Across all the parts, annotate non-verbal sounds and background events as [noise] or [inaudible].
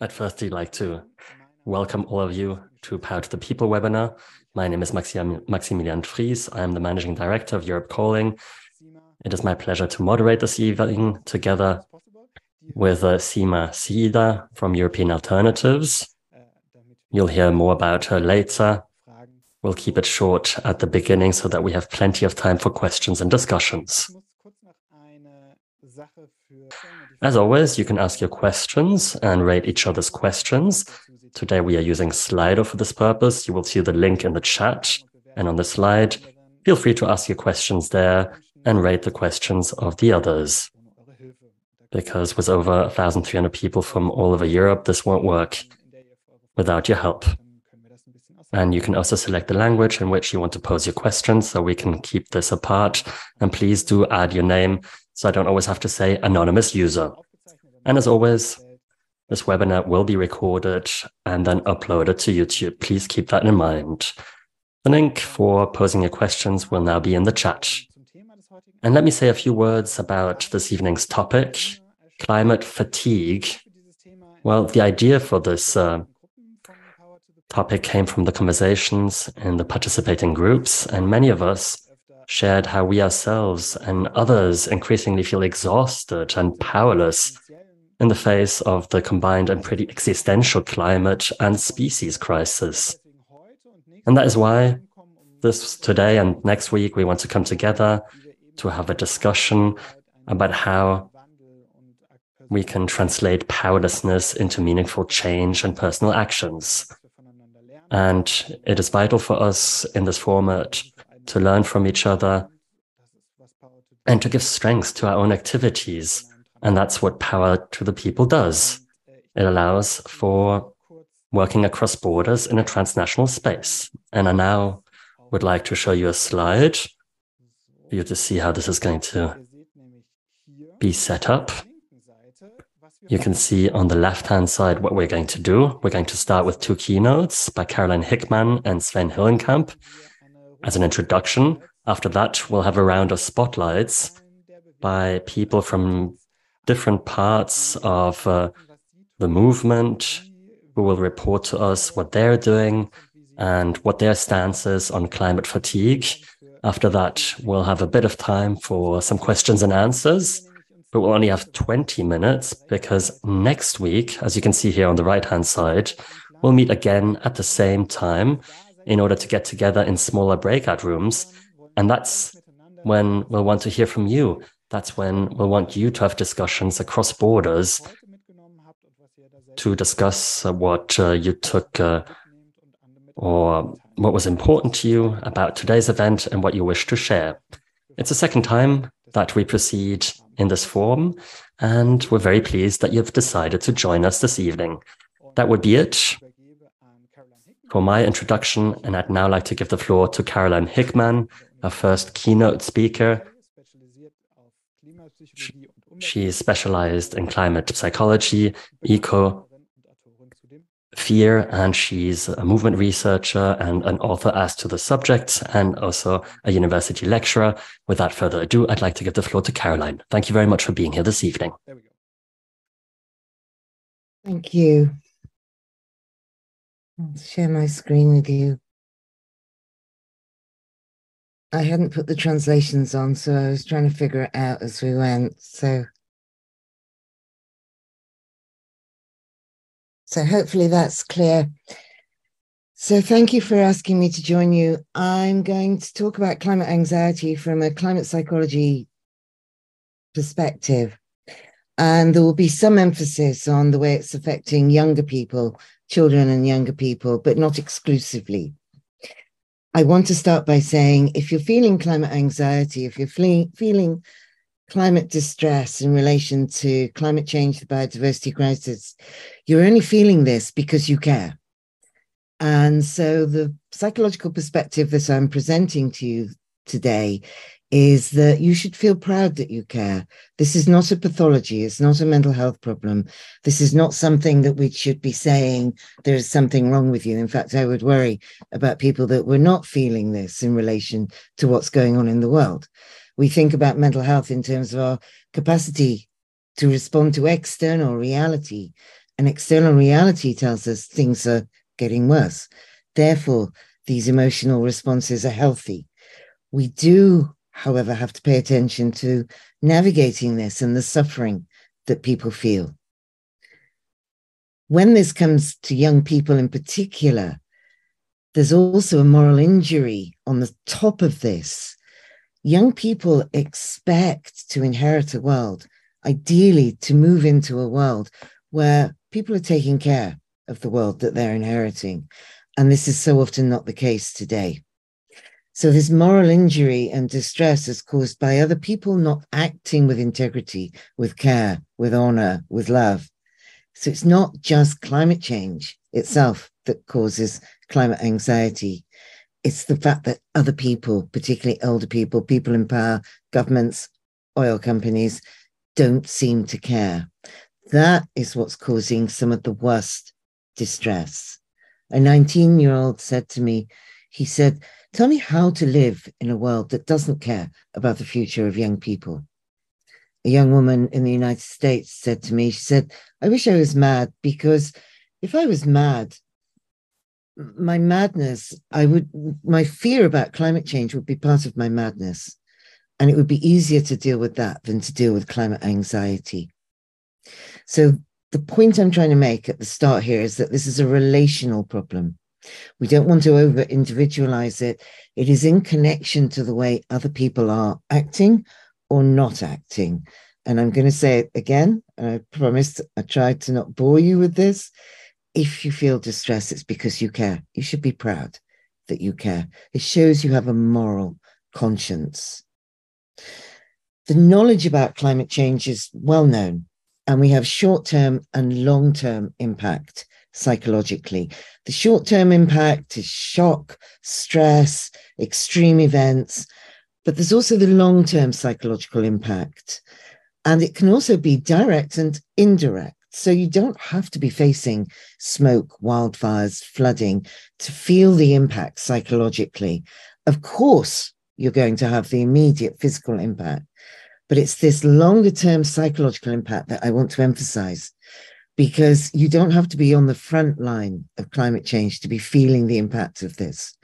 I'd firstly like to welcome all of you to Power to the People webinar. My name is Maximilian Fries. I am the Managing Director of Europe Calling. It is my pleasure to moderate this evening together with uh, Sima Siida from European Alternatives. You'll hear more about her later. We'll keep it short at the beginning so that we have plenty of time for questions and discussions. As always, you can ask your questions and rate each other's questions. Today we are using Slido for this purpose. You will see the link in the chat and on the slide. Feel free to ask your questions there and rate the questions of the others. Because with over 1,300 people from all over Europe, this won't work without your help. And you can also select the language in which you want to pose your questions so we can keep this apart. And please do add your name so I don't always have to say anonymous user. And as always, this webinar will be recorded and then uploaded to YouTube. Please keep that in mind. The link for posing your questions will now be in the chat. And let me say a few words about this evening's topic, climate fatigue. Well, the idea for this uh, topic came from the conversations in the participating groups, and many of us shared how we ourselves and others increasingly feel exhausted and powerless in the face of the combined and pretty existential climate and species crisis. And that is why this today and next week we want to come together to have a discussion about how we can translate powerlessness into meaningful change and personal actions. And it is vital for us in this format to learn from each other, and to give strength to our own activities. And that's what Power to the People does. It allows for working across borders in a transnational space. And I now would like to show you a slide for you to see how this is going to be set up. You can see on the left-hand side what we're going to do. We're going to start with two keynotes by Caroline Hickman and Sven Hillenkamp as an introduction. After that, we'll have a round of spotlights by people from different parts of uh, the movement who will report to us what they're doing and what their stance is on climate fatigue. After that, we'll have a bit of time for some questions and answers, but we'll only have 20 minutes because next week, as you can see here on the right hand side, we'll meet again at the same time in order to get together in smaller breakout rooms. And that's when we'll want to hear from you. That's when we'll want you to have discussions across borders to discuss uh, what uh, you took uh, or what was important to you about today's event and what you wish to share. It's the second time that we proceed in this form, and we're very pleased that you've decided to join us this evening. That would be it for my introduction, and I'd now like to give the floor to Caroline Hickman, our first keynote speaker. She is specialized in climate psychology, eco, fear, and she's a movement researcher and an author as to the subject, and also a university lecturer. Without further ado, I'd like to give the floor to Caroline. Thank you very much for being here this evening. Thank you. I'll share my screen with you. I hadn't put the translations on, so I was trying to figure it out as we went. So, so hopefully that's clear. So, thank you for asking me to join you. I'm going to talk about climate anxiety from a climate psychology perspective. And there will be some emphasis on the way it's affecting younger people children and younger people, but not exclusively. I want to start by saying if you're feeling climate anxiety, if you're feeling, feeling climate distress in relation to climate change, the biodiversity crisis, you're only feeling this because you care. And so the psychological perspective that I'm presenting to you today is that you should feel proud that you care. This is not a pathology. It's not a mental health problem. This is not something that we should be saying there is something wrong with you. In fact, I would worry about people that were not feeling this in relation to what's going on in the world. We think about mental health in terms of our capacity to respond to external reality. And external reality tells us things are getting worse. Therefore, these emotional responses are healthy. We do, however, have to pay attention to navigating this and the suffering that people feel. When this comes to young people in particular, there's also a moral injury on the top of this. Young people expect to inherit a world, ideally, to move into a world where people are taking care of the world that they're inheriting. And this is so often not the case today. So, this moral injury and distress is caused by other people not acting with integrity, with care, with honor, with love. So, it's not just climate change itself that causes climate anxiety. It's the fact that other people, particularly older people, people in power, governments, oil companies, don't seem to care. That is what's causing some of the worst distress. A 19 year old said to me, he said, Tell me how to live in a world that doesn't care about the future of young people. A young woman in the United States said to me, She said, I wish I was mad because if I was mad, my madness, I would, my fear about climate change would be part of my madness. And it would be easier to deal with that than to deal with climate anxiety. So the point I'm trying to make at the start here is that this is a relational problem. We don't want to over individualize it. It is in connection to the way other people are acting or not acting. And I'm going to say it again. I promised I tried to not bore you with this. If you feel distress, it's because you care. You should be proud that you care. It shows you have a moral conscience. The knowledge about climate change is well known and we have short term and long term impact psychologically. The short term impact is shock, stress, extreme events, but there's also the long term psychological impact. And it can also be direct and indirect. So you don't have to be facing smoke, wildfires, flooding to feel the impact psychologically. Of course, you're going to have the immediate physical impact, but it's this longer term psychological impact that I want to emphasize because you don't have to be on the front line of climate change to be feeling the impact of this.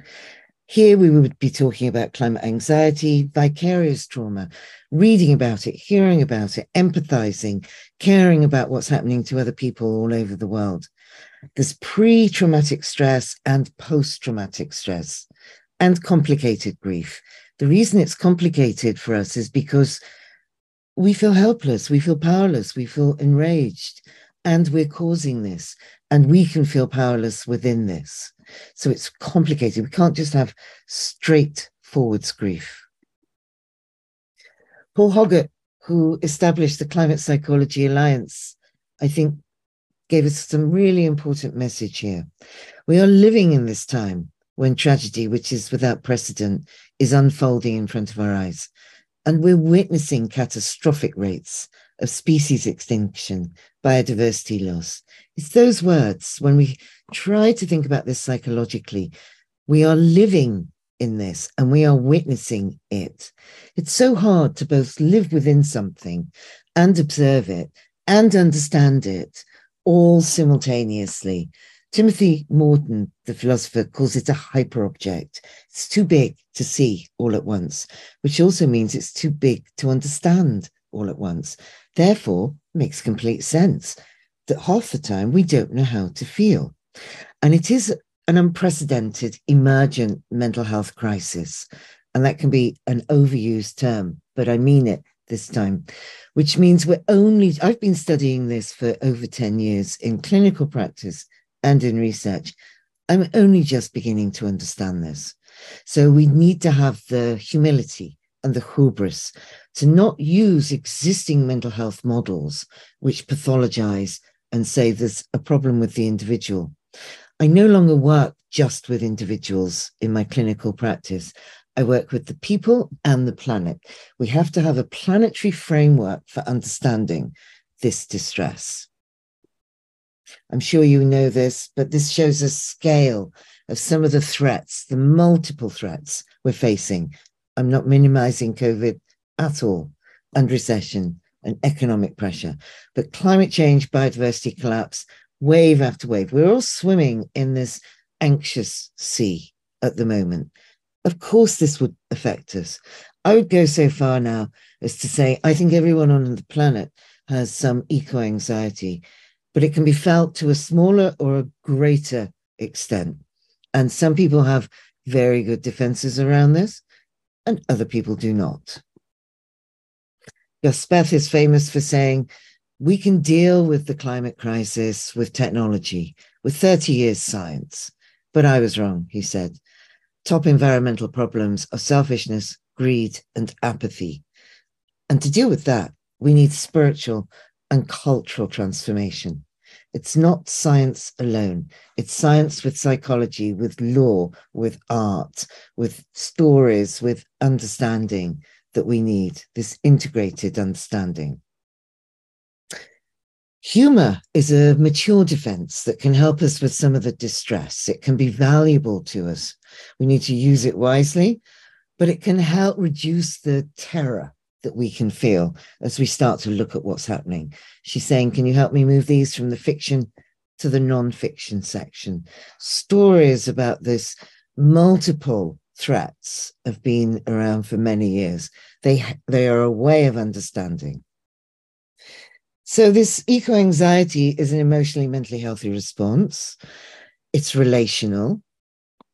Here we would be talking about climate anxiety, vicarious trauma, reading about it, hearing about it, empathizing, caring about what's happening to other people all over the world. There's pre traumatic stress and post traumatic stress and complicated grief. The reason it's complicated for us is because we feel helpless, we feel powerless, we feel enraged, and we're causing this. And we can feel powerless within this. So it's complicated. We can't just have straightforward grief. Paul hoggett who established the Climate Psychology Alliance, I think gave us some really important message here. We are living in this time when tragedy, which is without precedent, is unfolding in front of our eyes. And we're witnessing catastrophic rates of species extinction, biodiversity loss. It's those words, when we try to think about this psychologically, we are living in this and we are witnessing it. It's so hard to both live within something and observe it and understand it all simultaneously. Timothy Morton, the philosopher, calls it a hyperobject. It's too big to see all at once, which also means it's too big to understand all at once. Therefore, makes complete sense that half the time we don't know how to feel. And it is an unprecedented emergent mental health crisis. And that can be an overused term, but I mean it this time, which means we're only, I've been studying this for over 10 years in clinical practice and in research. I'm only just beginning to understand this. So we need to have the humility and the hubris to not use existing mental health models which pathologize and say there's a problem with the individual. I no longer work just with individuals in my clinical practice. I work with the people and the planet. We have to have a planetary framework for understanding this distress. I'm sure you know this, but this shows a scale of some of the threats, the multiple threats we're facing. I'm not minimizing COVID at all, and recession, and economic pressure. But climate change, biodiversity collapse, wave after wave. We're all swimming in this anxious sea at the moment. Of course, this would affect us. I would go so far now as to say, I think everyone on the planet has some eco anxiety, but it can be felt to a smaller or a greater extent. And some people have very good defenses around this, and other people do not. Gus Speth is famous for saying, we can deal with the climate crisis with technology, with 30 years science. But I was wrong, he said. Top environmental problems are selfishness, greed, and apathy. And to deal with that, we need spiritual and cultural transformation. It's not science alone. It's science with psychology, with law, with art, with stories, with understanding that we need, this integrated understanding. Humor is a mature defense that can help us with some of the distress. It can be valuable to us. We need to use it wisely, but it can help reduce the terror that we can feel as we start to look at what's happening. She's saying, Can you help me move these from the fiction to the non-fiction section? Stories about this multiple threats have been around for many years. They, they are a way of understanding. So, this eco anxiety is an emotionally, mentally healthy response. It's relational.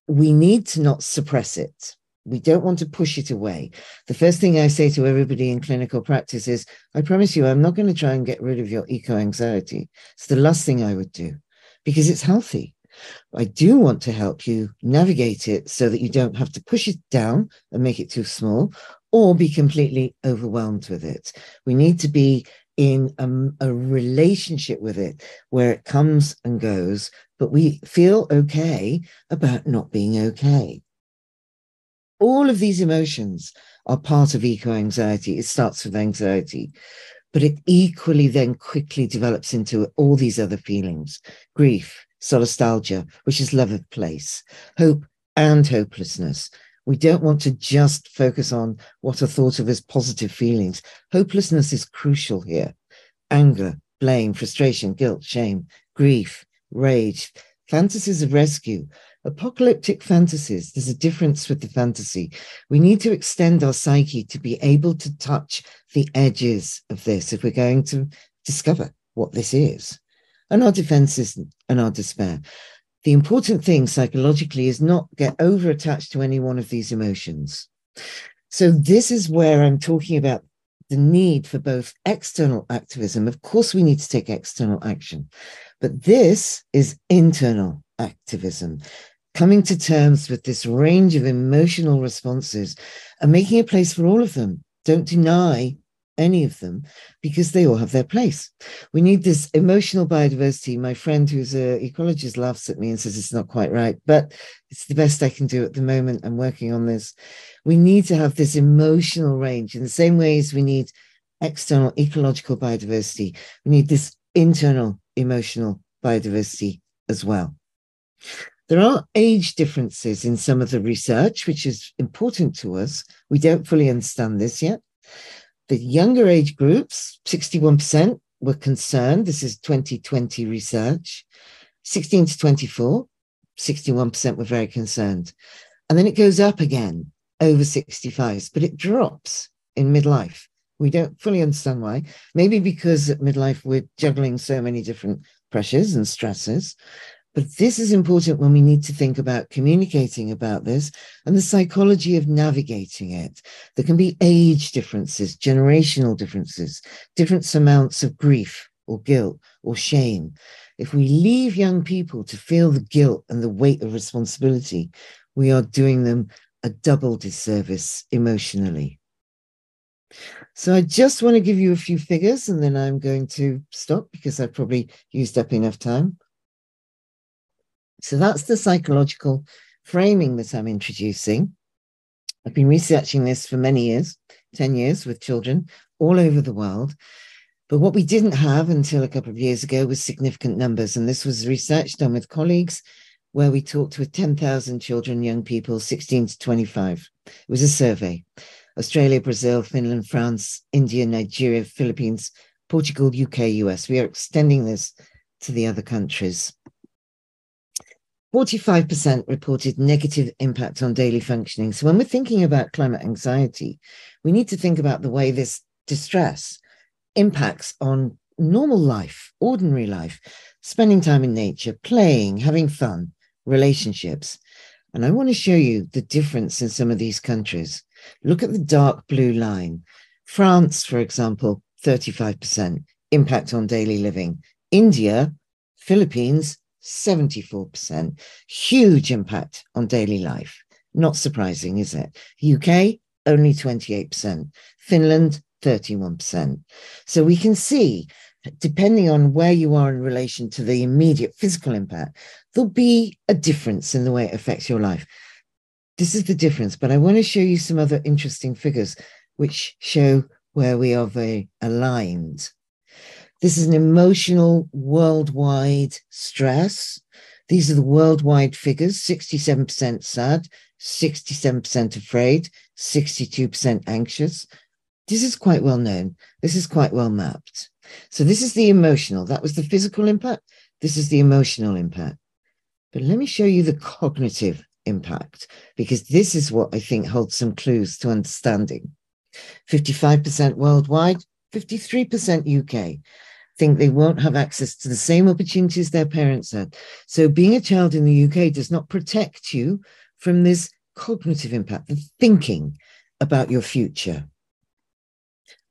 We need to not suppress it. We don't want to push it away. The first thing I say to everybody in clinical practice is I promise you, I'm not going to try and get rid of your eco anxiety. It's the last thing I would do because it's healthy. I do want to help you navigate it so that you don't have to push it down and make it too small or be completely overwhelmed with it. We need to be in a, a, relationship with it where it comes and goes, but we feel okay about not being okay all of these emotions are part of eco anxiety. It starts with anxiety, but it equally then quickly develops into all these other feelings grief, solastalgia, which is love of place, hope and hopelessness. We don't want to just focus on what are thought of as positive feelings. Hopelessness is crucial here. Anger, blame, frustration, guilt, shame, grief, rage, fantasies of rescue apocalyptic fantasies, there's a difference with the fantasy. We need to extend our psyche to be able to touch the edges of this if we're going to discover what this is. And our defenses and our despair. The important thing psychologically is not get over attached to any one of these emotions. So, this is where I'm talking about the need for both external activism. Of course, we need to take external action, but this is internal activism coming to terms with this range of emotional responses and making a place for all of them. Don't deny any of them because they all have their place. We need this emotional biodiversity. My friend who's an ecologist laughs at me and says it's not quite right, but it's the best I can do at the moment. I'm working on this. We need to have this emotional range in the same way as we need external ecological biodiversity. We need this internal emotional biodiversity as well. There are age differences in some of the research, which is important to us. We don't fully understand this yet. The younger age groups, 61% were concerned. This is 2020 research. 16 to 24, 61% were very concerned. And then it goes up again over 65s, but it drops in midlife. We don't fully understand why. Maybe because at midlife we're juggling so many different pressures and stresses. But this is important when we need to think about communicating about this and the psychology of navigating it. There can be age differences, generational differences, different amounts of grief or guilt or shame. If we leave young people to feel the guilt and the weight of responsibility, we are doing them a double disservice emotionally. So I just want to give you a few figures and then I'm going to stop because I've probably used up enough time. So that's the psychological framing that I'm introducing. I've been researching this for many years, 10 years with children all over the world. But what we didn't have until a couple of years ago was significant numbers. And this was research done with colleagues where we talked with 10,000 children, young people, 16 to 25. It was a survey. Australia, Brazil, Finland, France, India, Nigeria, Philippines, Portugal, UK, US. We are extending this to the other countries. 45% reported negative impact on daily functioning. So when we're thinking about climate anxiety, we need to think about the way this distress impacts on normal life, ordinary life, spending time in nature, playing, having fun, relationships. And I want to show you the difference in some of these countries. Look at the dark blue line. France, for example, 35% impact on daily living. India, Philippines, 74%. Huge impact on daily life. Not surprising, is it? UK, only 28%. Finland, 31%. So we can see, depending on where you are in relation to the immediate physical impact, there'll be a difference in the way it affects your life. This is the difference, but I want to show you some other interesting figures which show where we are very aligned. This is an emotional worldwide stress. These are the worldwide figures 67% sad, 67% afraid, 62% anxious. This is quite well known. This is quite well mapped. So, this is the emotional. That was the physical impact. This is the emotional impact. But let me show you the cognitive impact, because this is what I think holds some clues to understanding. 55% worldwide, 53% UK think they won't have access to the same opportunities their parents had. So being a child in the UK does not protect you from this cognitive impact, the thinking about your future.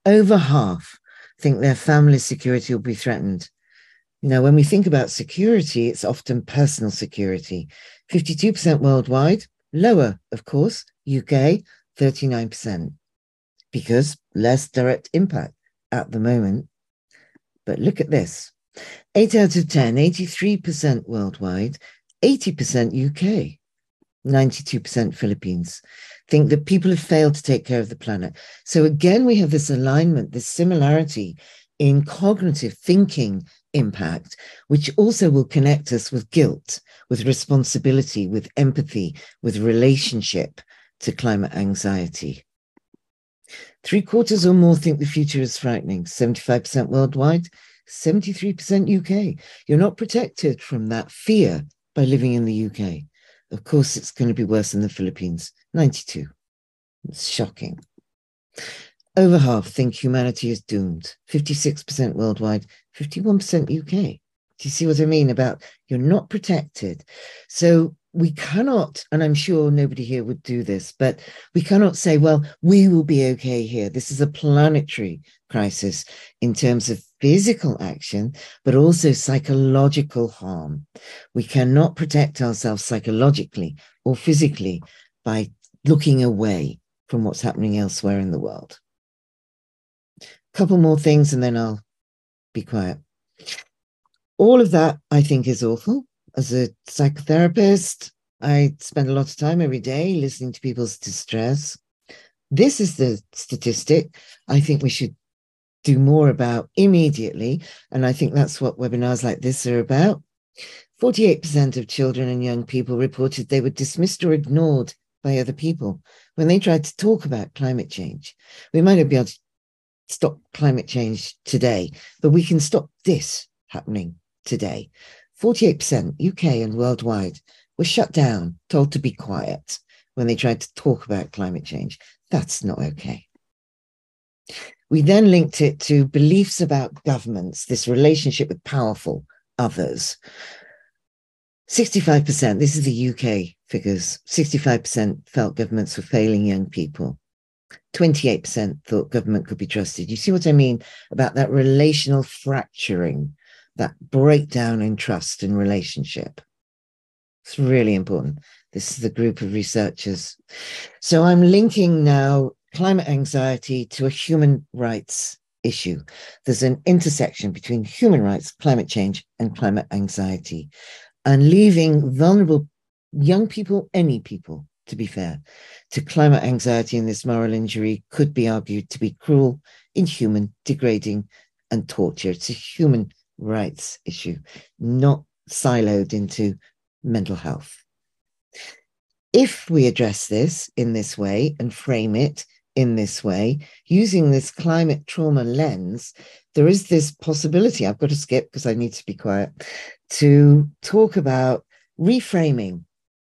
Over half think their family security will be threatened. Now, when we think about security, it's often personal security. 52% worldwide, lower, of course, UK, 39%, because less direct impact at the moment. But look at this 8 out of 10, 83% worldwide, 80% UK, 92% Philippines think that people have failed to take care of the planet. So again, we have this alignment, this similarity in cognitive thinking impact, which also will connect us with guilt, with responsibility, with empathy, with relationship to climate anxiety. Three quarters or more think the future is frightening, 75% worldwide, 73% UK. You're not protected from that fear by living in the UK. Of course, it's going to be worse in the Philippines, 92. It's shocking. Over half think humanity is doomed, 56% worldwide, 51% UK. Do you see what I mean about you're not protected? So we cannot, and I'm sure nobody here would do this, but we cannot say, well, we will be okay here. This is a planetary crisis in terms of physical action, but also psychological harm. We cannot protect ourselves psychologically or physically by looking away from what's happening elsewhere in the world. A couple more things and then I'll be quiet. All of that I think is awful as a psychotherapist, I spend a lot of time every day listening to people's distress. This is the statistic I think we should do more about immediately. And I think that's what webinars like this are about. 48% of children and young people reported they were dismissed or ignored by other people when they tried to talk about climate change. We might not be able to stop climate change today, but we can stop this happening today. 48% UK and worldwide were shut down, told to be quiet when they tried to talk about climate change. That's not okay. We then linked it to beliefs about governments, this relationship with powerful others. 65%, this is the UK figures, 65% felt governments were failing young people. 28% thought government could be trusted. You see what I mean about that relational fracturing that breakdown in trust in relationship. It's really important. This is the group of researchers. So I'm linking now climate anxiety to a human rights issue. There's an intersection between human rights, climate change, and climate anxiety, and leaving vulnerable young people, any people, to be fair, to climate anxiety and this moral injury could be argued to be cruel, inhuman, degrading, and torture. It's a human rights issue, not siloed into mental health. If we address this in this way and frame it in this way, using this climate trauma lens, there is this possibility. I've got to skip because I need to be quiet to talk about reframing,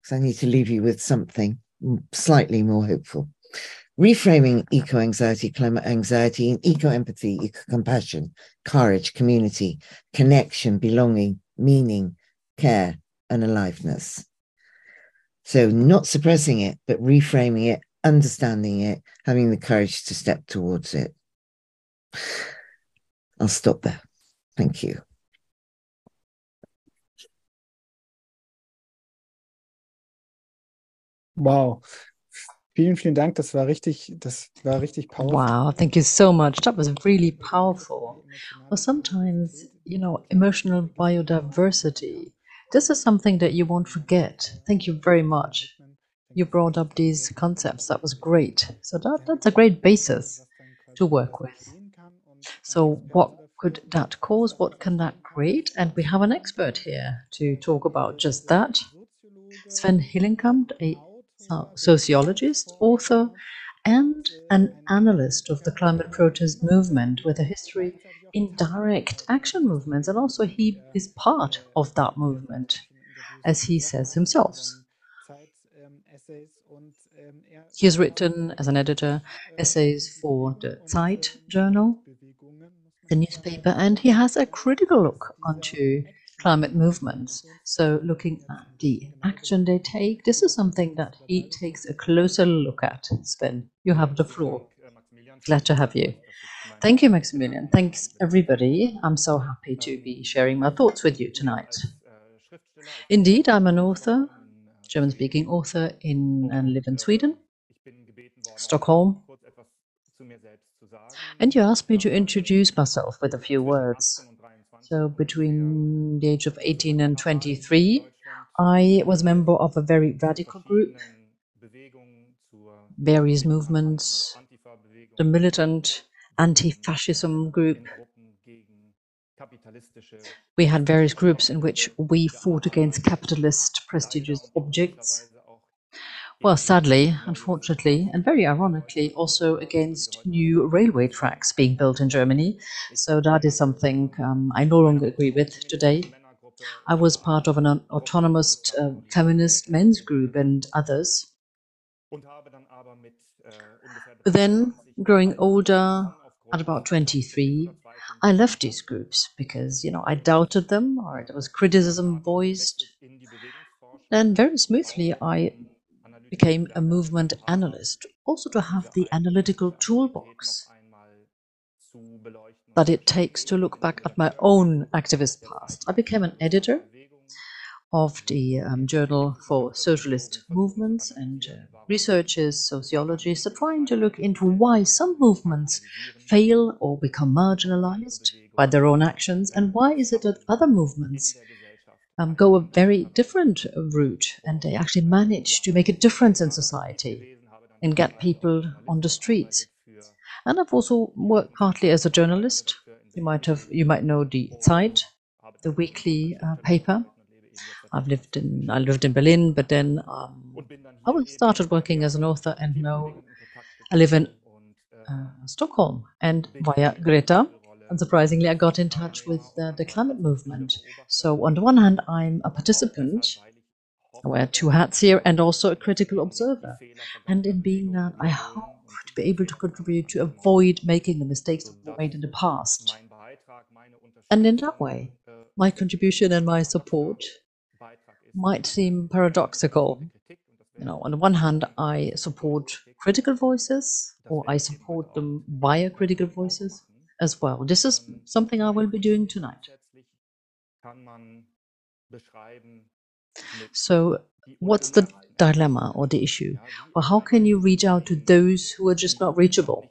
because I need to leave you with something slightly more hopeful. Reframing eco anxiety, climate anxiety, and eco empathy, eco compassion, courage, community, connection, belonging, meaning, care, and aliveness. So, not suppressing it, but reframing it, understanding it, having the courage to step towards it. I'll stop there. Thank you. Wow. Vielen, vielen Dank. Das war richtig, das war richtig powerful. Wow, thank you so much. That was really powerful. Well, sometimes, you know, emotional biodiversity, this is something that you won't forget. Thank you very much. You brought up these concepts. That was great. So that, that's a great basis to work with. So what could that cause? What can that create? And we have an expert here to talk about just that. Sven Hillenkamp, a sociologist, author, and an analyst of the climate protest movement with a history in direct action movements. And also, he is part of that movement, as he says himself. He has written, as an editor, essays for the Zeit journal, the newspaper, and he has a critical look onto climate movements. So, looking at the action they take, this is something that he takes a closer look at. Sven, you have the floor. Glad to have you. Thank you, Maximilian. Thanks, everybody. I'm so happy to be sharing my thoughts with you tonight. Indeed, I'm an author, German speaking author, in and live in Sweden, Stockholm. And you asked me to introduce myself with a few words. So between the age of 18 and 23, I was a member of a very radical group, various movements, the militant anti-fascism group. We had various groups in which we fought against capitalist prestigious objects well, sadly, unfortunately, and very ironically, also against new railway tracks being built in Germany. So that is something um, I no longer agree with today. I was part of an autonomous uh, feminist men's group and others. But then, growing older, at about 23, I left these groups because, you know, I doubted them or there was criticism voiced. And very smoothly, I became a movement analyst, also to have the analytical toolbox that it takes to look back at my own activist past. I became an editor of the um, Journal for Socialist Movements and uh, researchers, sociologists are trying to look into why some movements fail or become marginalized by their own actions and why is it that other movements um, go a very different route and they actually manage to make a difference in society and get people on the streets. And I've also worked partly as a journalist. You might have, you might know the Zeit, the weekly uh, paper. I've lived in, I lived in Berlin, but then um, I started working as an author, and now I live in uh, Stockholm. And via Greta, unsurprisingly, I got in touch with uh, the climate movement. So, on the one hand, I'm a participant. I wear two hats here and also a critical observer. And in being that, I hope to be able to contribute to avoid making the mistakes that were made in the past. And in that way, my contribution and my support might seem paradoxical. You know, on the one hand, I support critical voices, or I support them via critical voices as well. This is something I will be doing tonight. So, what's the dilemma or the issue? Well, how can you reach out to those who are just not reachable?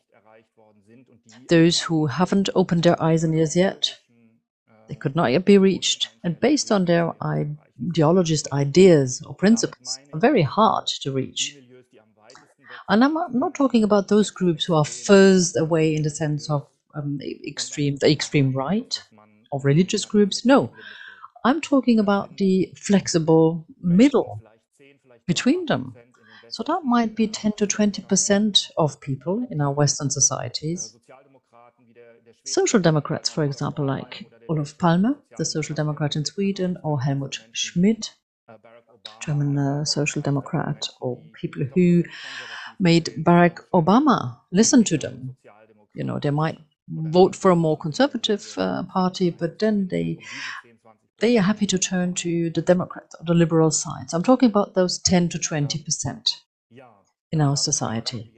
Those who haven't opened their eyes and ears yet, they could not yet be reached, and based on their ideologist ideas or principles, are very hard to reach. And I'm not talking about those groups who are furthest away in the sense of um, extreme, the extreme right of religious groups. No, I'm talking about the flexible middle between them. So that might be 10 to 20% of people in our Western societies. Social Democrats, for example, like Olof Palme, the Social Democrat in Sweden, or Helmut Schmidt, German uh, Social Democrat, or people who made Barack Obama listen to them. You know, they might vote for a more conservative uh, party, but then they they are happy to turn to the Democrats or the liberal side. So I'm talking about those 10 to 20 percent in our society.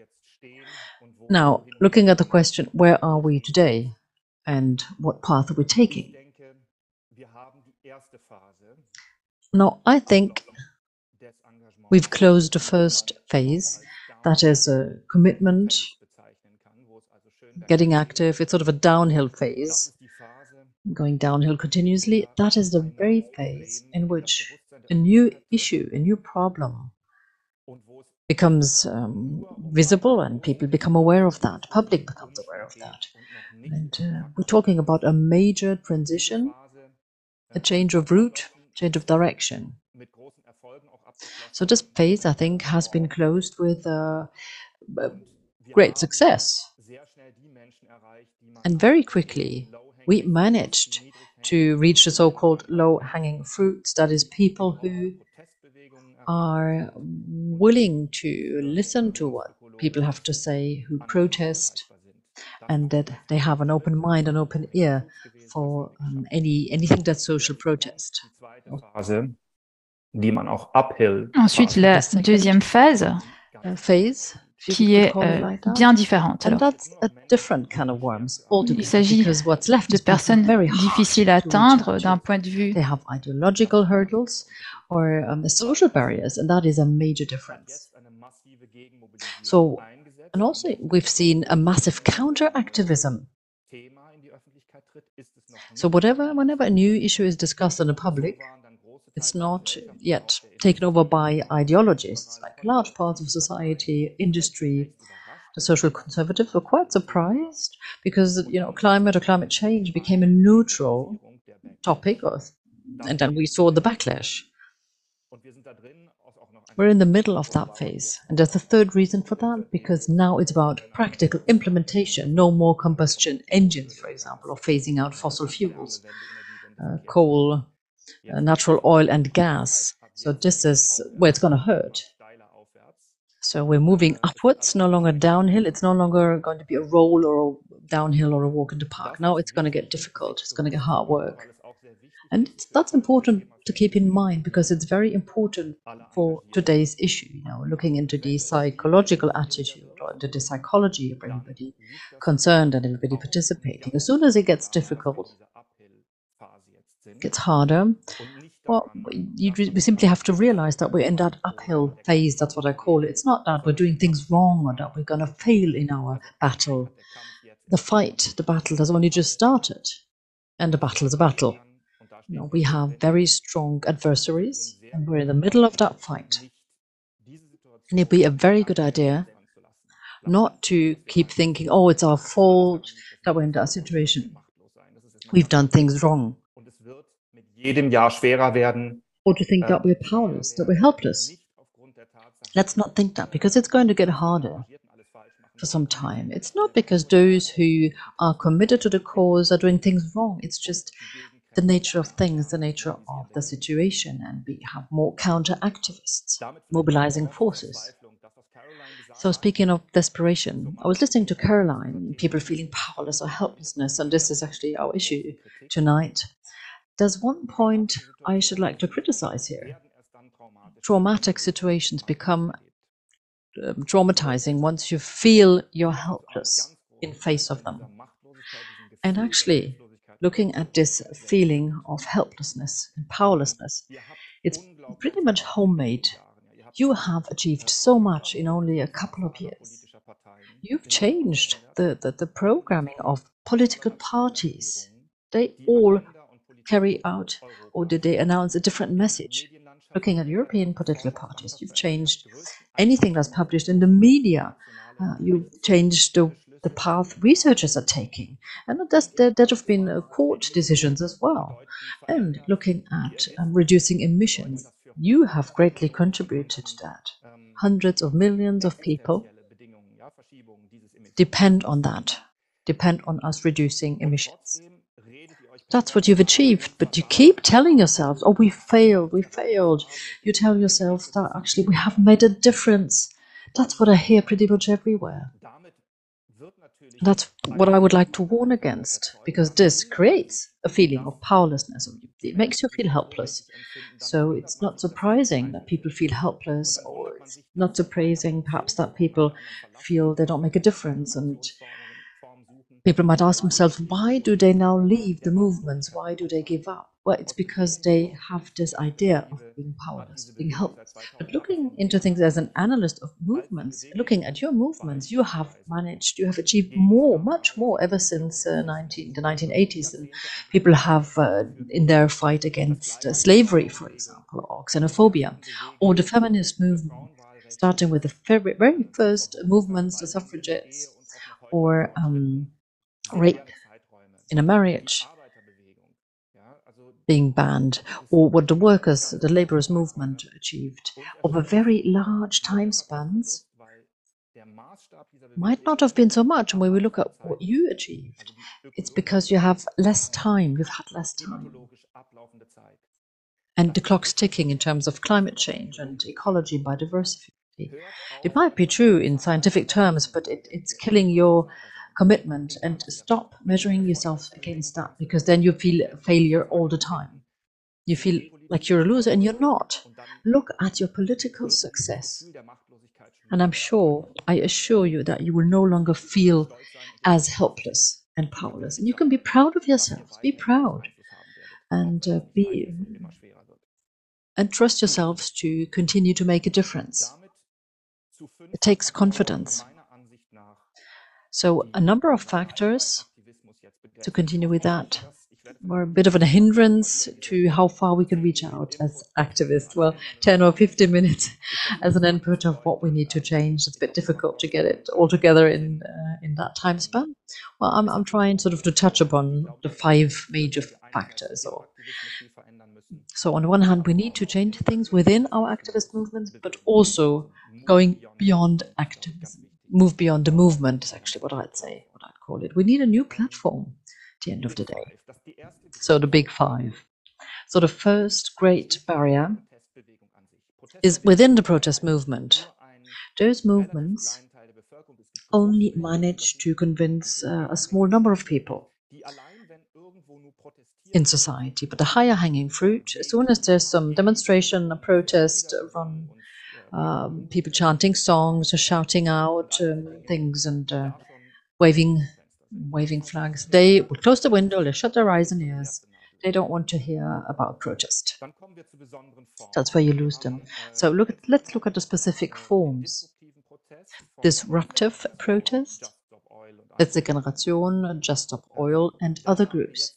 Now, looking at the question, where are we today and what path are we taking? Now, I think we've closed the first phase, that is a commitment, getting active. It's sort of a downhill phase, going downhill continuously. That is the very phase in which a new issue, a new problem becomes um, visible and people become aware of that, public becomes aware of that. And uh, we're talking about a major transition, a change of route, change of direction. So this phase, I think, has been closed with uh, great success. And very quickly, we managed to reach the so-called low-hanging fruits, that is people who are willing to listen to what people have to say, who protest, and that they have an open mind, an open ear for um, any anything that's social protest. Ensuite, la deuxième phase, uh, phase qui est euh, bien différente. Alors, Il s'agit de personnes difficiles à atteindre d'un point de vue they have ideological hurdles or um, social barriers, and that is a major difference. So, and also we've seen a massive counter activism. So, whatever, whenever a new issue is discussed in the public, it's not yet taken over by ideologists. Like large parts of society, industry, the social conservatives were quite surprised because you know climate or climate change became a neutral topic, and then we saw the backlash. We're in the middle of that phase. And there's a third reason for that, because now it's about practical implementation, no more combustion engines, for example, or phasing out fossil fuels, uh, coal, uh, natural oil and gas. So this is where it's going to hurt. So we're moving upwards, no longer downhill. It's no longer going to be a roll or a downhill or a walk in the park. Now it's going to get difficult. It's going to get hard work. And that's important to keep in mind because it's very important for today's issue. You know, looking into the psychological attitude or into the psychology of everybody concerned and everybody participating. As soon as it gets difficult, gets harder, well, you, we simply have to realize that we're in that uphill phase. That's what I call it. It's not that we're doing things wrong or that we're going to fail in our battle. The fight, the battle has only just started, and the battle is a battle. You know, we have very strong adversaries, and we're in the middle of that fight. And it'd be a very good idea not to keep thinking, oh, it's our fault that we're in that situation. We've done things wrong. Or to think that we're powerless, that we're helpless. Let's not think that because it's going to get harder for some time. It's not because those who are committed to the cause are doing things wrong. It's just the nature of things, the nature of the situation, and we have more counter activists mobilizing forces. So, speaking of desperation, I was listening to Caroline, people feeling powerless or helplessness, and this is actually our issue tonight. There's one point I should like to criticize here. Traumatic situations become um, traumatizing once you feel you're helpless in face of them. And actually, looking at this feeling of helplessness and powerlessness, it's pretty much homemade. You have achieved so much in only a couple of years. You've changed the, the, the programming of political parties. They all carry out or did they announce a different message? Looking at European political parties, you've changed anything that's published in the media. Uh, you've changed the the path researchers are taking. And there, have been uh, court decisions as well. And looking at um, reducing emissions, you have greatly contributed to that. hundreds of millions of people depend on that, depend on us reducing emissions. That's what you've achieved, but you keep telling yourselves, oh, we failed, we failed. You tell yourself that actually we have made a difference. That's what I hear pretty much everywhere. That's what I would like to warn against, because this creates a feeling of powerlessness. It makes you feel helpless. So it's not surprising that people feel helpless, or it's not surprising perhaps that people feel they don't make a difference and People might ask themselves, why do they now leave the movements? Why do they give up? Well, it's because they have this idea of being powerless, being helpless. But looking into things as an analyst of movements, looking at your movements, you have managed, you have achieved more, much more ever since uh, 19, the 1980s. And people have, uh, in their fight against uh, slavery, for example, or xenophobia, or the feminist movement, starting with the very, very first movements, the suffragettes, or um, rape in a marriage being banned, or what the workers, the laborers' movement achieved, over very large time spans, might not have been so much. And when we look at what you achieved, it's because you have less time, you've had less time. And the clock's ticking in terms of climate change and ecology, biodiversity. It might be true in scientific terms, but it, it's killing your commitment and stop measuring yourself against that because then you feel failure all the time. You feel like you're a loser and you're not. Look at your political success. And I'm sure, I assure you that you will no longer feel as helpless and powerless. And you can be proud of yourselves. Be proud. And uh, be and trust yourselves to continue to make a difference. It takes confidence. So a number of factors, to continue with that, were a bit of a hindrance to how far we can reach out as activists. Well, 10 or 15 minutes [laughs] as an input of what we need to change. It's a bit difficult to get it all together in, uh, in that time span. Well, I'm, I'm trying sort of to touch upon the five major factors. Or, so on the one hand, we need to change things within our activist movements, but also going beyond activism move beyond the movement is actually what I'd say, what I'd call it. We need a new platform at the end of the day. So the big five. So the first great barrier is within the protest movement. Those movements only manage to convince uh, a small number of people in society. But the higher hanging fruit, as soon as there's some demonstration, a protest run um, people chanting songs or shouting out um, things and uh, waving waving flags. They close the window, they shut their eyes and ears. They don't want to hear about protest. That's where you lose them. So look at, let's look at the specific forms. Disruptive protest, Letzte Generation, Just Stop Oil, and other groups.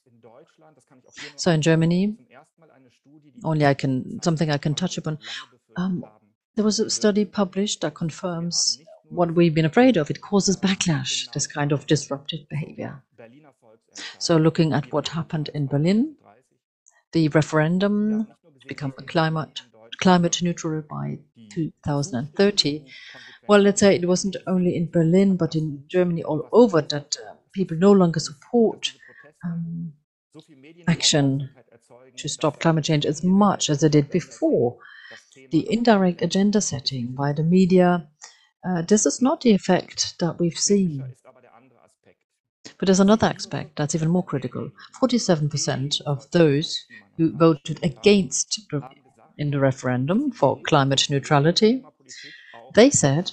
So in Germany, only I can something I can touch upon. Um, there was a study published that confirms what we've been afraid of. It causes backlash, this kind of disruptive behavior. So, looking at what happened in Berlin, the referendum to become climate climate neutral by 2030. Well, let's say it wasn't only in Berlin, but in Germany all over that uh, people no longer support um, action to stop climate change as much as they did before the indirect agenda setting by the media, uh, this is not the effect that we've seen. But there's another aspect that's even more critical. 47% of those who voted against in the referendum for climate neutrality, they said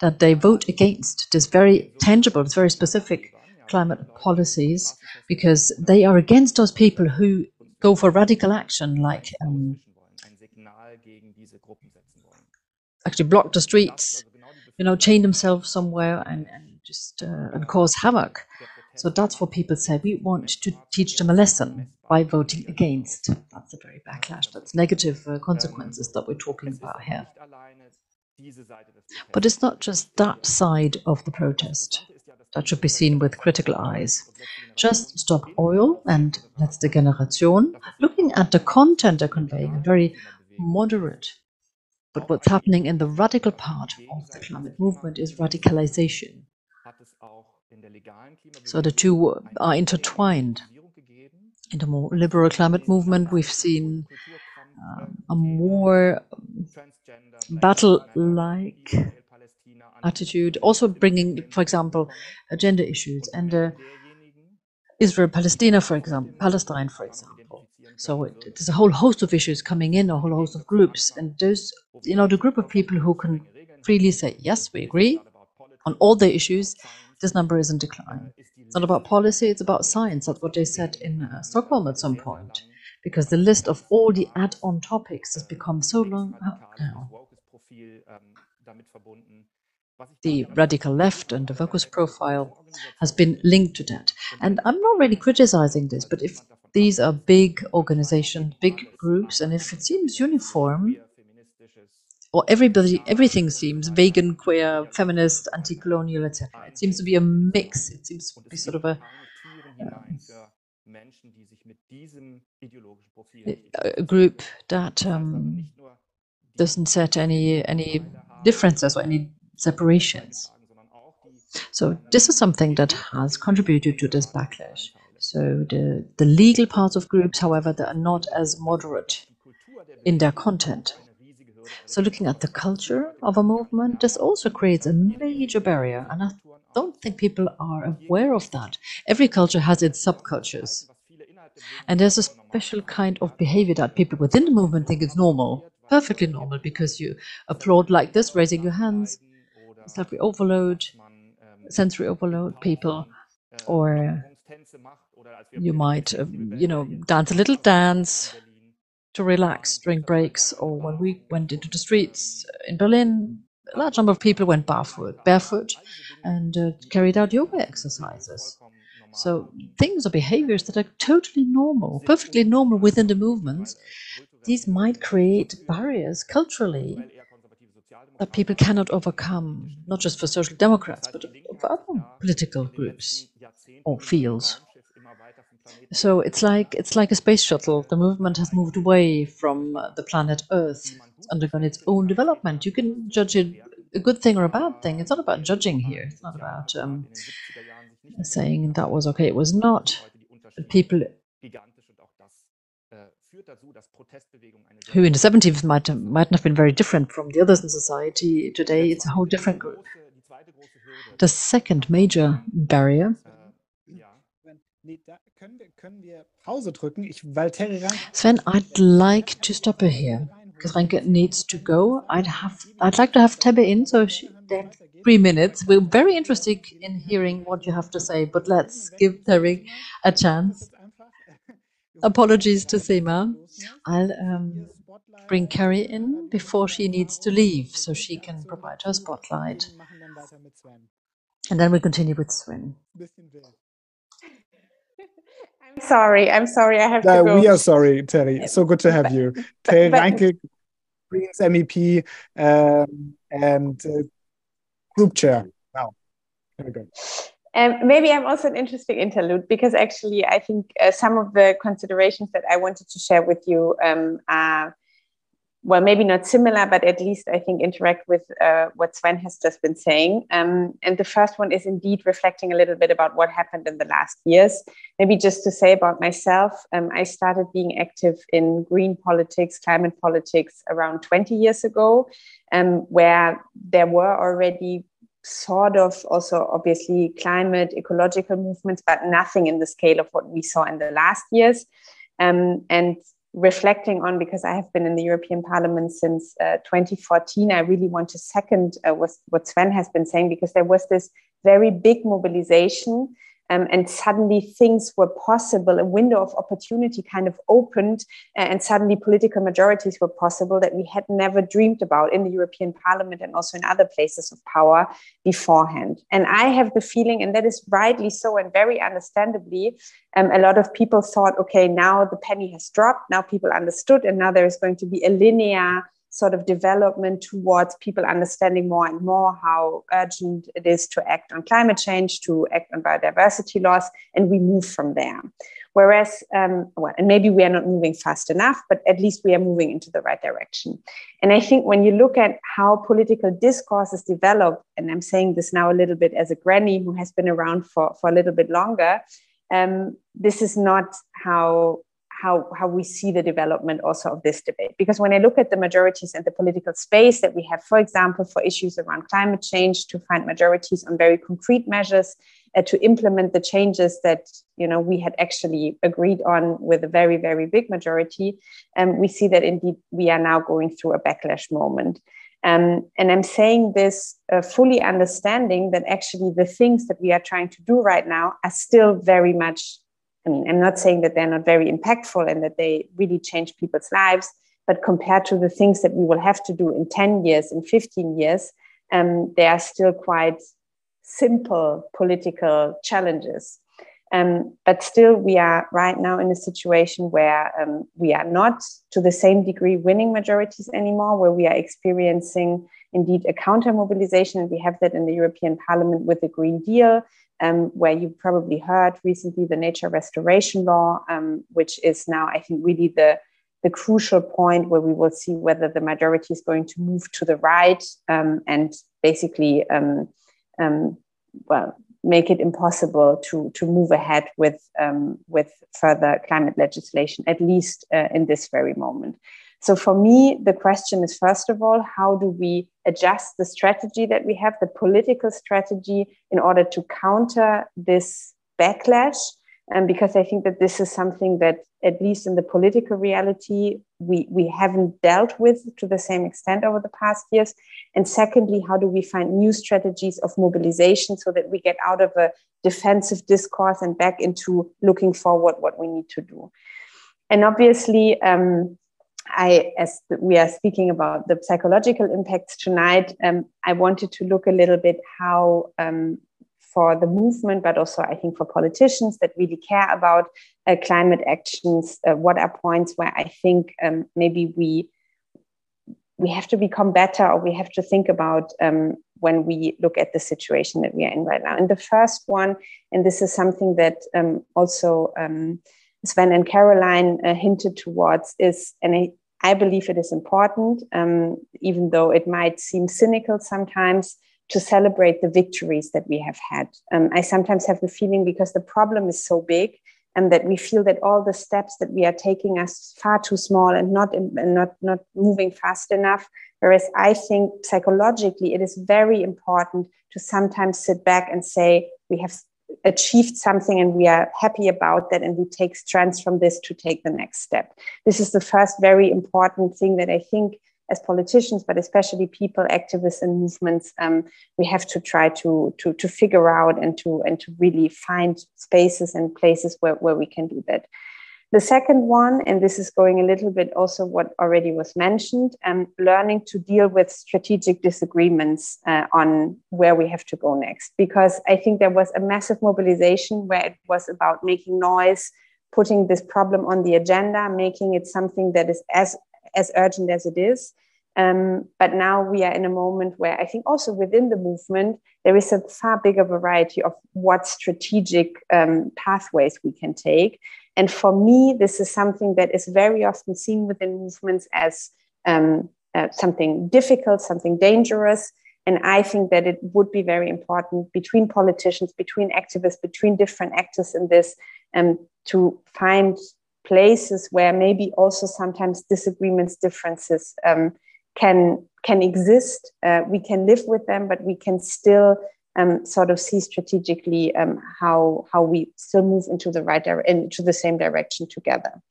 that they vote against this very tangible, this very specific climate policies because they are against those people who go for radical action like um, actually block the streets, you know, chain themselves somewhere and, and just uh, and cause havoc. So that's what people say. We want to teach them a lesson by voting against. That's a very backlash. That's negative uh, consequences that we're talking about here. But it's not just that side of the protest that should be seen with critical eyes. Just Stop Oil and Letzte Generation, looking at the content they're conveying, a very moderate But what's happening in the radical part of the climate movement is radicalization. So the two are intertwined. In the more liberal climate movement, we've seen um, a more battle like attitude, also bringing, for example, gender issues and uh, Israel, Palestine, for example, Palestine, for example. So it, there's a whole host of issues coming in, a whole host of groups, and those, you know, the group of people who can freely say, yes, we agree on all the issues, this number is in decline. It's not about policy, it's about science. That's what they said in uh, Stockholm at some point, because the list of all the add-on topics has become so long now the radical left and the focus profile has been linked to that. And I'm not really criticizing this, but if these are big organizations, big groups, and if it seems uniform, or everybody, everything seems vegan, queer, feminist, anti-colonial, etc. It seems to be a mix. It seems to be sort of a, a group that um, doesn't set any any differences or any separations. So this is something that has contributed to this backlash. So the, the legal parts of groups, however, they are not as moderate in their content. So looking at the culture of a movement, this also creates a major barrier. And I don't think people are aware of that. Every culture has its subcultures. And there's a special kind of behavior that people within the movement think is normal, perfectly normal, because you applaud like this, raising your hands, sensory overload, sensory overload people, or you might, uh, you know, dance a little dance to relax during breaks, or when we went into the streets in Berlin, a large number of people went barefoot, barefoot and uh, carried out yoga exercises. So things or behaviors that are totally normal, perfectly normal within the movements, these might create barriers culturally that people cannot overcome, not just for social democrats, but for other political groups or fields. So it's like it's like a space shuttle. The movement has moved away from the planet Earth. It's undergone its own development. You can judge it a good thing or a bad thing. It's not about judging here. It's not about um, saying that was okay. It was not. People who in the 70s might, have, might have been very different from the others in society. Today, it's a whole different group. The second major barrier Sven, I'd like to stop her here because Reintke needs to go. I'd have, I'd like to have Tebe in, so she, three minutes. We're very interested in hearing what you have to say, but let's give Terry a chance. Apologies to Sema. I'll um, bring Carrie in before she needs to leave so she can provide her spotlight. And then we continue with Sven. Sorry. I'm sorry. I have to go. We are sorry, Terry. So good to have you. [laughs] Terry Reintke, Greens MEP, um, and uh, group chair. Wow. here we go. Um, maybe I'm also an interesting interlude because actually I think uh, some of the considerations that I wanted to share with you um, are, well, maybe not similar, but at least I think interact with uh, what Sven has just been saying. Um, and the first one is indeed reflecting a little bit about what happened in the last years. Maybe just to say about myself, um, I started being active in green politics, climate politics around 20 years ago, um, where there were already sort of also obviously climate ecological movements, but nothing in the scale of what we saw in the last years. Um, and reflecting on, because I have been in the European Parliament since uh, 2014, I really want to second uh, what, what Sven has been saying, because there was this very big mobilization um, and suddenly things were possible. A window of opportunity kind of opened, and suddenly political majorities were possible that we had never dreamed about in the European Parliament and also in other places of power beforehand. And I have the feeling, and that is rightly so and very understandably, um, a lot of people thought, okay, now the penny has dropped, now people understood, and now there is going to be a linear sort of development towards people understanding more and more how urgent it is to act on climate change, to act on biodiversity loss, and we move from there. Whereas, um, well, and maybe we are not moving fast enough, but at least we are moving into the right direction. And I think when you look at how political discourses develop, and I'm saying this now a little bit as a granny who has been around for, for a little bit longer, um, this is not how how, how we see the development also of this debate. Because when I look at the majorities and the political space that we have, for example, for issues around climate change, to find majorities on very concrete measures uh, to implement the changes that you know we had actually agreed on with a very very big majority, um, we see that indeed we are now going through a backlash moment. Um, and I'm saying this uh, fully understanding that actually the things that we are trying to do right now are still very much I mean, I'm not saying that they're not very impactful and that they really change people's lives, but compared to the things that we will have to do in 10 years, in 15 years, um, they are still quite simple political challenges. Um, but still, we are right now in a situation where um, we are not to the same degree winning majorities anymore, where we are experiencing indeed a counter mobilization. And we have that in the European Parliament with the Green Deal, um, where you probably heard recently the nature restoration law, um, which is now, I think, really the, the crucial point where we will see whether the majority is going to move to the right um, and basically, um, um, well, make it impossible to, to move ahead with, um, with further climate legislation, at least uh, in this very moment. So for me, the question is first of all, how do we adjust the strategy that we have, the political strategy, in order to counter this backlash? And because I think that this is something that, at least in the political reality, we, we haven't dealt with to the same extent over the past years. And secondly, how do we find new strategies of mobilization so that we get out of a defensive discourse and back into looking forward what we need to do? And obviously, um, I, as we are speaking about the psychological impacts tonight, um, I wanted to look a little bit how, um, for the movement, but also I think for politicians that really care about uh, climate actions, uh, what are points where I think um, maybe we we have to become better, or we have to think about um, when we look at the situation that we are in right now. And the first one, and this is something that um, also um, Sven and Caroline uh, hinted towards is, and I, I believe it is important, um, even though it might seem cynical sometimes, to celebrate the victories that we have had. Um, I sometimes have the feeling because the problem is so big and that we feel that all the steps that we are taking are far too small and not, and not, not moving fast enough. Whereas I think psychologically, it is very important to sometimes sit back and say, we have achieved something and we are happy about that and we take strength from this to take the next step. This is the first very important thing that i think as politicians but especially people activists and movements um, we have to try to, to to figure out and to and to really find spaces and places where, where we can do that the second one, and this is going a little bit also what already was mentioned, um, learning to deal with strategic disagreements uh, on where we have to go next. Because I think there was a massive mobilization where it was about making noise, putting this problem on the agenda, making it something that is as, as urgent as it is. Um, but now we are in a moment where I think also within the movement, there is a far bigger variety of what strategic um, pathways we can take. And for me, this is something that is very often seen within movements as um, uh, something difficult, something dangerous. And I think that it would be very important between politicians, between activists, between different actors in this, um, to find places where maybe also sometimes disagreements, differences um, can can exist. Uh, we can live with them, but we can still um, sort of see strategically um, how how we still move into the right direction into the same direction together.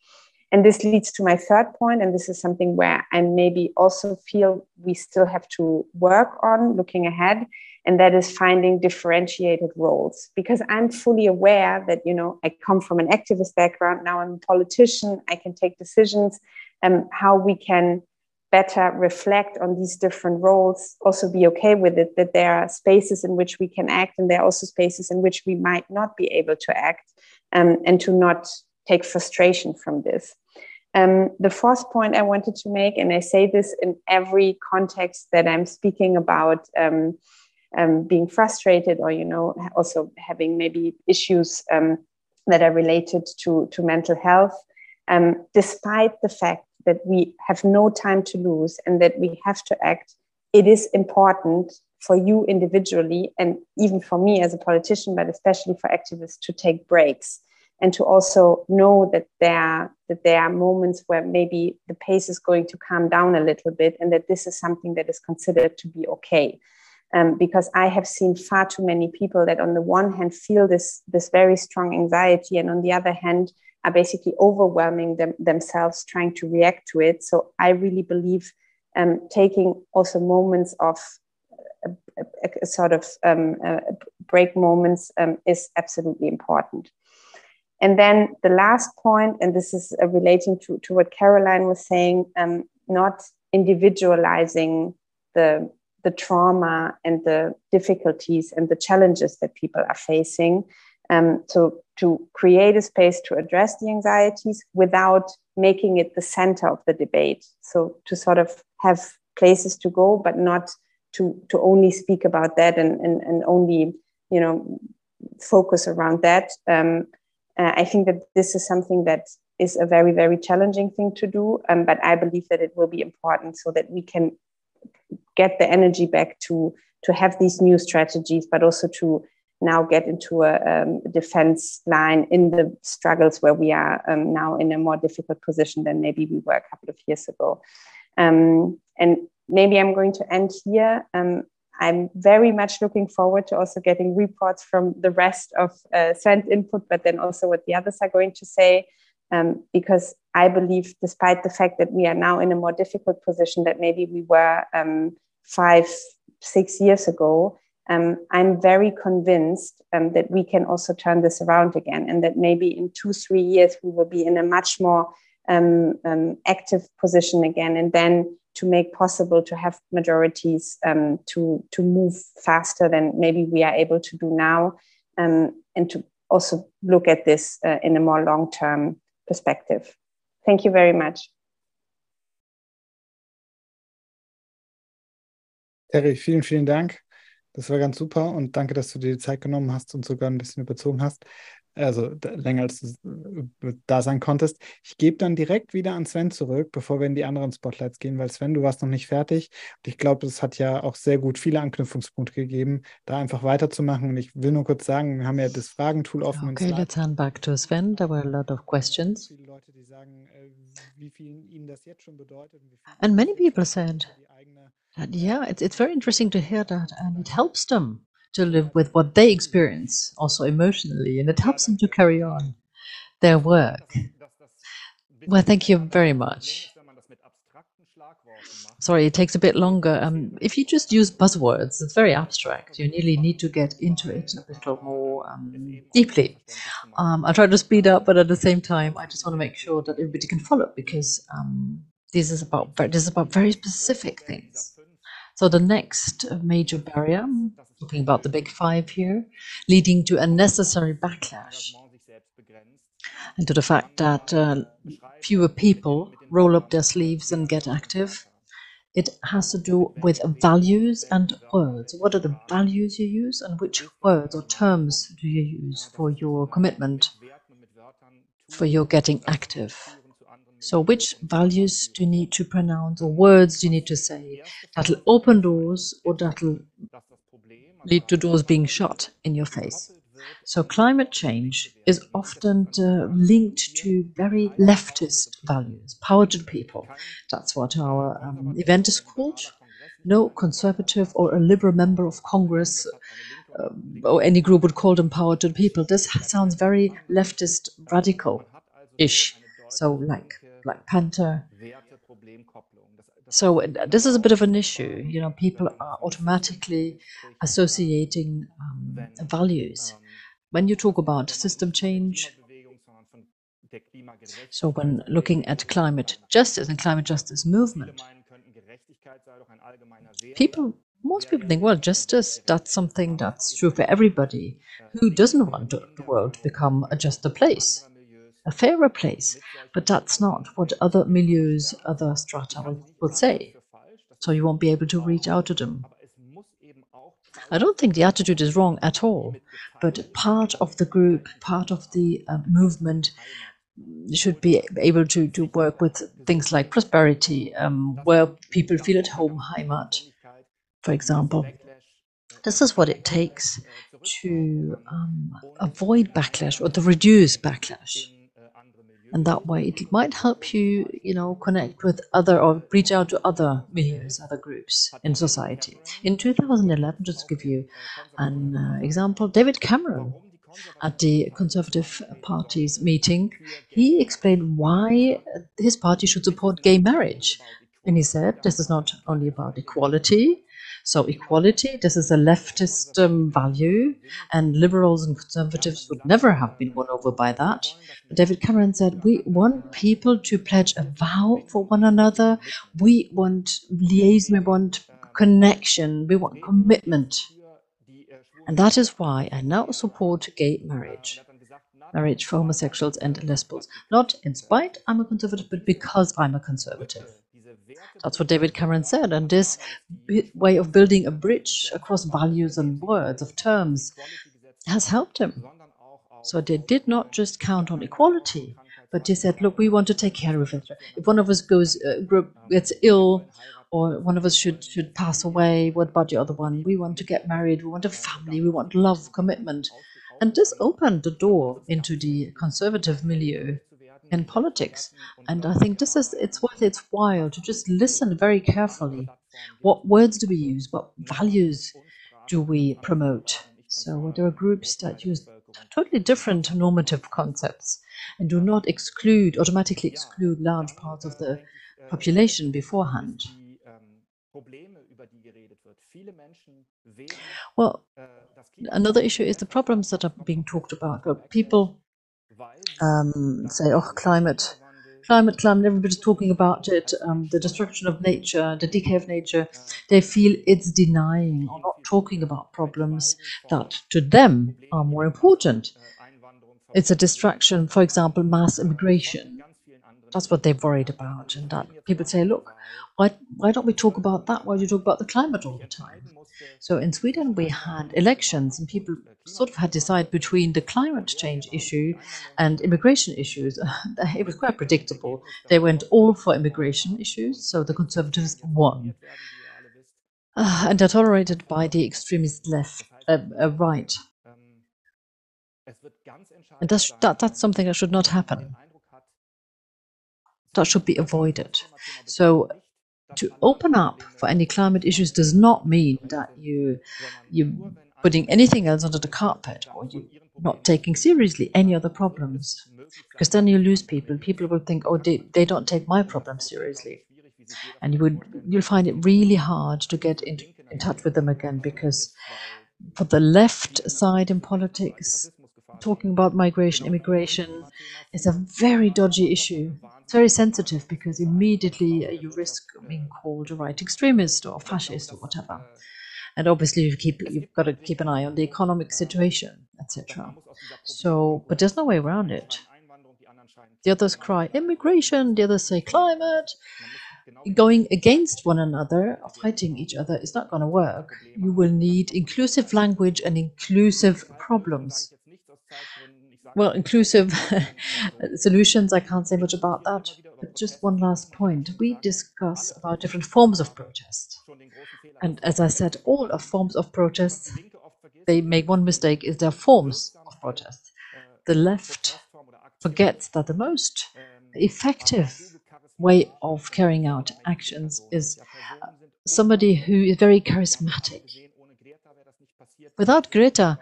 And this leads to my third point, and this is something where I maybe also feel we still have to work on looking ahead, and that is finding differentiated roles. Because I'm fully aware that you know I come from an activist background, now I'm a politician, I can take decisions, and um, how we can better reflect on these different roles, also be okay with it, that there are spaces in which we can act and there are also spaces in which we might not be able to act, um, and to not take frustration from this. Um, the fourth point I wanted to make, and I say this in every context that I'm speaking about um, um being frustrated or, you know, also having maybe issues um, that are related to, to mental health, um, despite the fact that we have no time to lose and that we have to act, it is important for you individually and even for me as a politician, but especially for activists to take breaks and to also know that there that there are moments where maybe the pace is going to calm down a little bit and that this is something that is considered to be okay. Um, because i have seen far too many people that on the one hand feel this this very strong anxiety and on the other hand are basically overwhelming them, themselves trying to react to it so i really believe um, taking also moments of a, a, a sort of um, break moments um, is absolutely important and then the last point, and this is uh, relating to, to what Caroline was saying, um, not individualizing the, the trauma and the difficulties and the challenges that people are facing. Um, so to create a space to address the anxieties without making it the center of the debate. So to sort of have places to go, but not to, to only speak about that and, and, and only, you know, focus around that. Um, uh, I think that this is something that is a very, very challenging thing to do. Um, but I believe that it will be important so that we can get the energy back to to have these new strategies, but also to now get into a um, defense line in the struggles where we are um, now in a more difficult position than maybe we were a couple of years ago. Um, and maybe I'm going to end here. Um, I'm very much looking forward to also getting reports from the rest of uh, Sven's input, but then also what the others are going to say. Um, because I believe, despite the fact that we are now in a more difficult position that maybe we were um, five, six years ago, um, I'm very convinced um, that we can also turn this around again, and that maybe in two, three years we will be in a much more um, um, active position again, and then to make possible to have majorities um, to to move faster than maybe we are able to do now, um, and to also look at this uh, in a more long term perspective. Thank you very much. Terry, vielen, vielen Dank. Das war ganz super und danke, dass du dir die Zeit genommen hast und sogar ein bisschen überzogen hast. Also länger als du äh, da sein konntest. Ich gebe dann direkt wieder an Sven zurück, bevor wir in die anderen Spotlights gehen, weil Sven, du warst noch nicht fertig. Und ich glaube, es hat ja auch sehr gut viele Anknüpfungspunkte gegeben, da einfach weiterzumachen. Und ich will nur kurz sagen, wir haben ja das Fragentool offen. Okay, let's hand back to Sven. There were a lot of questions. Äh, And many people said, that, yeah, it's, it's very interesting to hear that, and it helps them to live with what they experience, also emotionally, and it helps them to carry on their work. Well, thank you very much. Sorry, it takes a bit longer. Um, if you just use buzzwords, it's very abstract. You really need to get into it a little more um, deeply. Um, I'll try to speed up, but at the same time, I just want to make sure that everybody can follow because um, this is about this is about very specific things. So the next major barrier, talking about the big five here, leading to unnecessary backlash and to the fact that uh, fewer people roll up their sleeves and get active. It has to do with values and words. What are the values you use and which words or terms do you use for your commitment, for your getting active? So which values do you need to pronounce or words do you need to say that'll open doors or that'll lead to doors being shut in your face? So climate change is often uh, linked to very leftist values, power to the people. That's what our um, event is called. No conservative or a liberal member of Congress uh, or any group would call them power to the people. This sounds very leftist radical-ish. So like Black Panther. So this is a bit of an issue. You know, people are automatically associating um, values. When you talk about system change, so when looking at climate justice and climate justice movement, people, most people think, well, justice, that's something that's true for everybody. Who doesn't want the world to become a juster place? A fairer place. But that's not what other milieus, other strata will, will say. So you won't be able to reach out to them. I don't think the attitude is wrong at all, but part of the group, part of the uh, movement should be able to, to work with things like prosperity, um, where people feel at home, Heimat, for example. This is what it takes to um, avoid backlash or to reduce backlash. And that way it might help you, you know, connect with other or reach out to other milieux, other groups in society. In 2011, just to give you an uh, example, David Cameron at the Conservative Party's meeting, he explained why his party should support gay marriage. And he said this is not only about equality, so equality, this is a leftist um, value, and liberals and conservatives would never have been won over by that. But David Cameron said, we want people to pledge a vow for one another. We want liaison, we want connection, we want commitment. And that is why I now support gay marriage marriage for homosexuals and lesbians. Not in spite I'm a conservative, but because I'm a conservative. That's what David Cameron said. And this way of building a bridge across values and words, of terms, has helped him. So they did not just count on equality, but they said, look, we want to take care of it. If one of us goes uh, gets ill, or one of us should should pass away, what about the other one? We want to get married, we want a family, we want love, commitment. And this opened the door into the conservative milieu in politics. And I think this is it's worth its while to just listen very carefully. What words do we use? What values do we promote? So there are groups that use totally different normative concepts and do not exclude, automatically exclude large parts of the population beforehand. Well, another issue is the problems that are being talked about. People um, say, oh, climate, climate, climate, everybody's talking about it, um, the destruction of nature, the decay of nature, they feel it's denying or not talking about problems that to them are more important. It's a distraction, for example, mass immigration. That's what they're worried about. And that people say, look, why, why don't we talk about that? Why do you talk about the climate all the time? So in Sweden, we had elections and people sort of had to decide between the climate change issue and immigration issues. [laughs] it was quite predictable. They went all for immigration issues, so the conservatives won. Uh, [sighs] and they're tolerated by the extremist left, uh, uh, right. And that's, that, that's something that should not happen. Should be avoided. So to open up for any climate issues does not mean that you you putting anything else under the carpet or you not taking seriously any other problems. Because then you lose people. People will think oh they, they don't take my problems seriously. And you would you'll find it really hard to get in, in touch with them again because for the left side in politics talking about migration immigration is a very dodgy issue it's very sensitive because immediately uh, you risk being called a right extremist or fascist or whatever. And obviously, you keep you've got to keep an eye on the economic situation, etc. So, but there's no way around it. The others cry immigration, the others say climate. Going against one another, fighting each other, is not going to work. You will need inclusive language and inclusive problems well, inclusive [laughs] solutions, I can't say much about that. But just one last point. We discuss about different forms of protest. And as I said, all of forms of protest, they make one mistake, is their forms of protest. The left forgets that the most effective way of carrying out actions is uh, somebody who is very charismatic. Without Greta,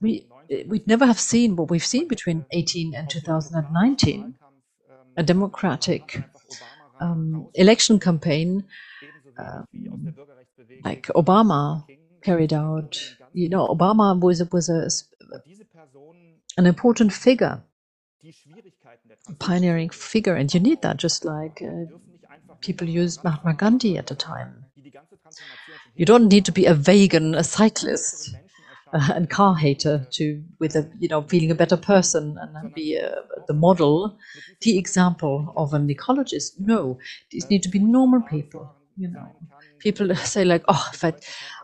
we we'd never have seen what we've seen between 18 and 2019 a democratic um, election campaign uh, like Obama carried out. You know, Obama was was a, an important figure, a pioneering figure, and you need that. Just like uh, people used Mahatma Gandhi at the time. You don't need to be a vegan, a cyclist uh, [laughs] and car hater to with a you know feeling a better person and be uh, the model, the example of an ecologist. No, these need to be normal people You know, people [laughs] say like, "Oh, if I,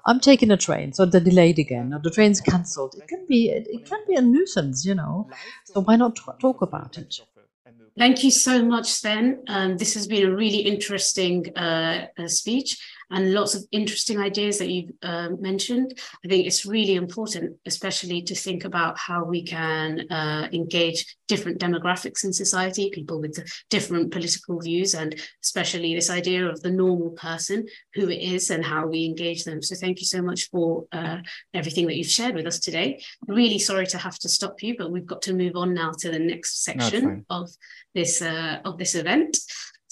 I'm taking a train, so they're delayed again, or the train's cancelled. It can be, it can be a nuisance, you know. So why not talk about it? Thank you so much, Sven. Um, this has been a really interesting uh, uh, speech and lots of interesting ideas that you've uh, mentioned. I think it's really important, especially to think about how we can uh, engage different demographics in society, people with different political views, and especially this idea of the normal person, who it is, and how we engage them. So, thank you so much for uh, everything that you've shared with us today. Really sorry to have to stop you, but we've got to move on now to the next section of this uh, of this event.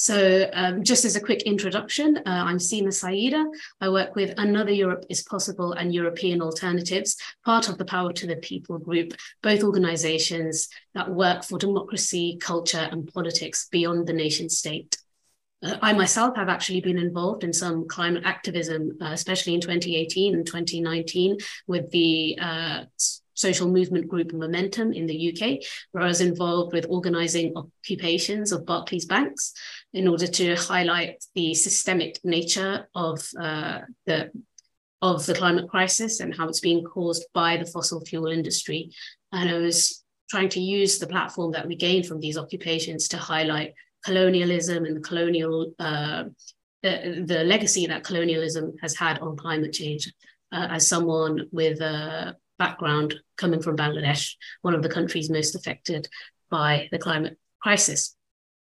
So um, just as a quick introduction, uh, I'm Seema Saida. I work with Another Europe is Possible and European Alternatives, part of the Power to the People group, both organizations that work for democracy, culture and politics beyond the nation state. Uh, I myself have actually been involved in some climate activism, uh, especially in 2018 and 2019 with the uh, social movement group Momentum in the UK, where I was involved with organizing occupations of Barclays banks in order to highlight the systemic nature of uh, the of the climate crisis and how it's being caused by the fossil fuel industry. And I was trying to use the platform that we gained from these occupations to highlight colonialism and the colonial uh, the, the legacy that colonialism has had on climate change. Uh, as someone with a background coming from Bangladesh, one of the countries most affected by the climate crisis.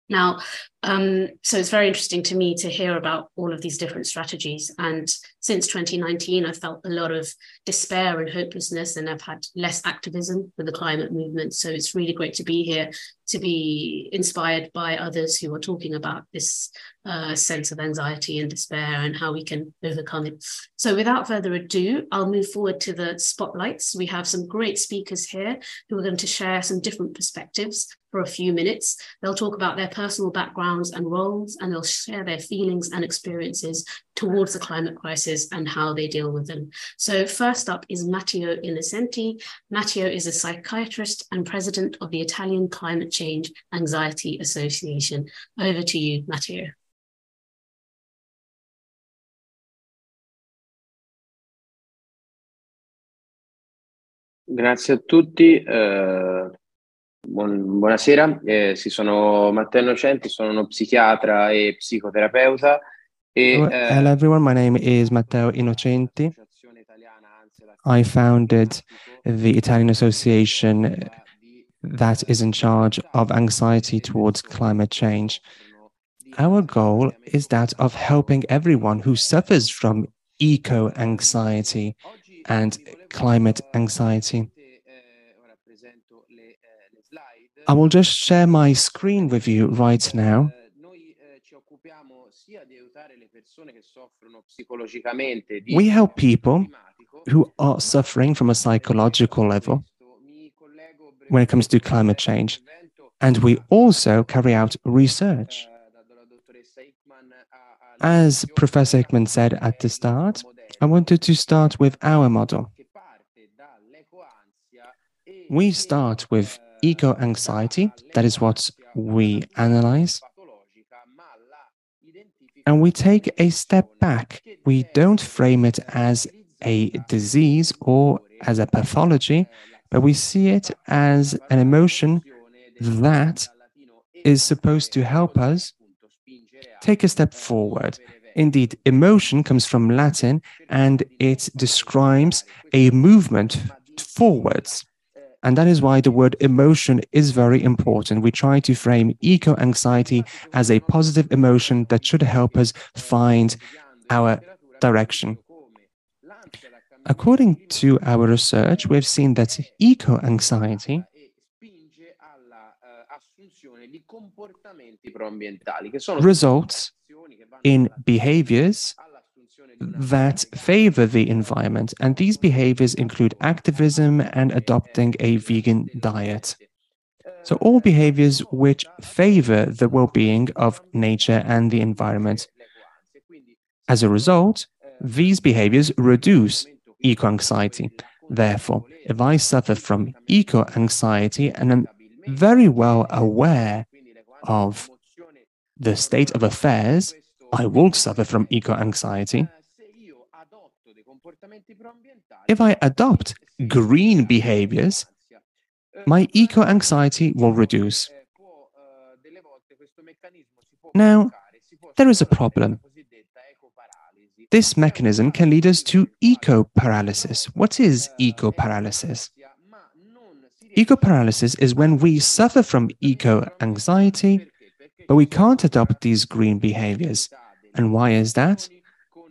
Now, um, so it's very interesting to me to hear about all of these different strategies. And since 2019, I've felt a lot of despair and hopelessness, and I've had less activism for the climate movement. So it's really great to be here to be inspired by others who are talking about this uh, sense of anxiety and despair and how we can overcome it. So without further ado, I'll move forward to the spotlights. We have some great speakers here who are going to share some different perspectives for a few minutes. They'll talk about their personal backgrounds and roles, and they'll share their feelings and experiences towards the climate crisis and how they deal with them. So first up is Matteo Innocenti. Matteo is a psychiatrist and president of the Italian Climate Change Anxiety Association. Over to you, Matteo. Grazie a tutti. Eh, buon, buonasera, eh, sì, sono Matteo Innocenti, sono uno psichiatra e psicoterapeuta. E, uh, Hello everyone, my name is Matteo Innocenti. I founded the Italian association that is in charge of anxiety towards climate change. Our goal is that of helping everyone who suffers from eco anxiety and climate anxiety. I will just share my screen with you right now. We help people who are suffering from a psychological level when it comes to climate change. And we also carry out research. As Professor Hickman said at the start, I wanted to start with our model. We start with eco anxiety, that is what we analyze. And we take a step back. We don't frame it as a disease or as a pathology, but we see it as an emotion that is supposed to help us take a step forward. Indeed, emotion comes from Latin and it describes a movement forwards. And that is why the word emotion is very important. We try to frame eco anxiety as a positive emotion that should help us find our direction. According to our research, we've seen that eco anxiety results in behaviors that favor the environment. And these behaviors include activism and adopting a vegan diet. So, all behaviors which favor the well being of nature and the environment. As a result, these behaviors reduce eco anxiety. Therefore, if I suffer from eco anxiety and am very well aware of the state of affairs, I will suffer from eco anxiety. If I adopt green behaviors, my eco anxiety will reduce. Now, there is a problem. This mechanism can lead us to eco paralysis. What is eco paralysis? Eco paralysis is when we suffer from eco anxiety, but we can't adopt these green behaviors. And why is that?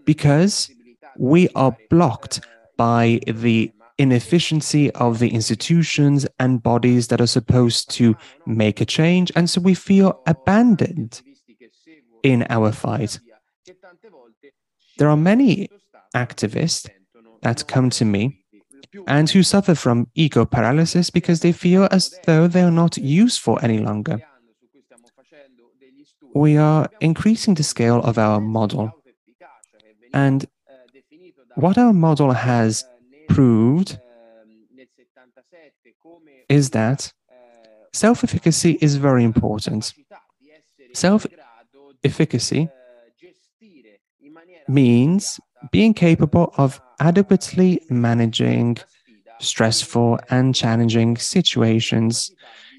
Because we are blocked by the inefficiency of the institutions and bodies that are supposed to make a change. And so we feel abandoned in our fight. There are many activists that come to me and who suffer from eco paralysis because they feel as though they are not useful any longer. We are increasing the scale of our model. And what our model has proved is that self efficacy is very important. Self efficacy means being capable of adequately managing stressful and challenging situations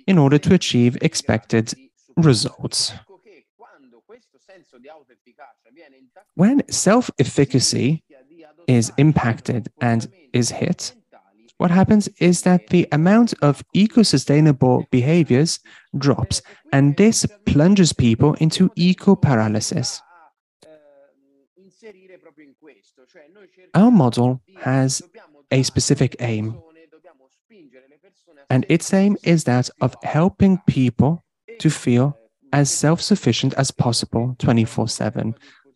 in order to achieve expected results. When self efficacy is impacted and is hit, what happens is that the amount of eco sustainable behaviors drops, and this plunges people into eco paralysis. Our model has a specific aim, and its aim is that of helping people to feel as self sufficient as possible 24 7.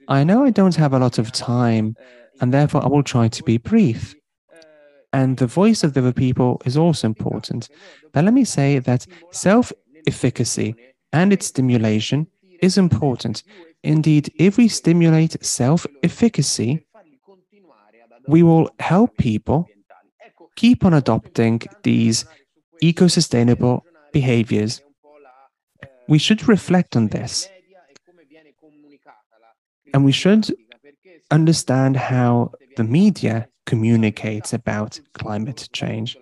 I know I don't have a lot of time, and therefore I will try to be brief. And the voice of the people is also important. But let me say that self efficacy and its stimulation is important. Indeed, if we stimulate self efficacy, we will help people keep on adopting these eco sustainable behaviors. We should reflect on this. And we should understand how the media communicates about climate change.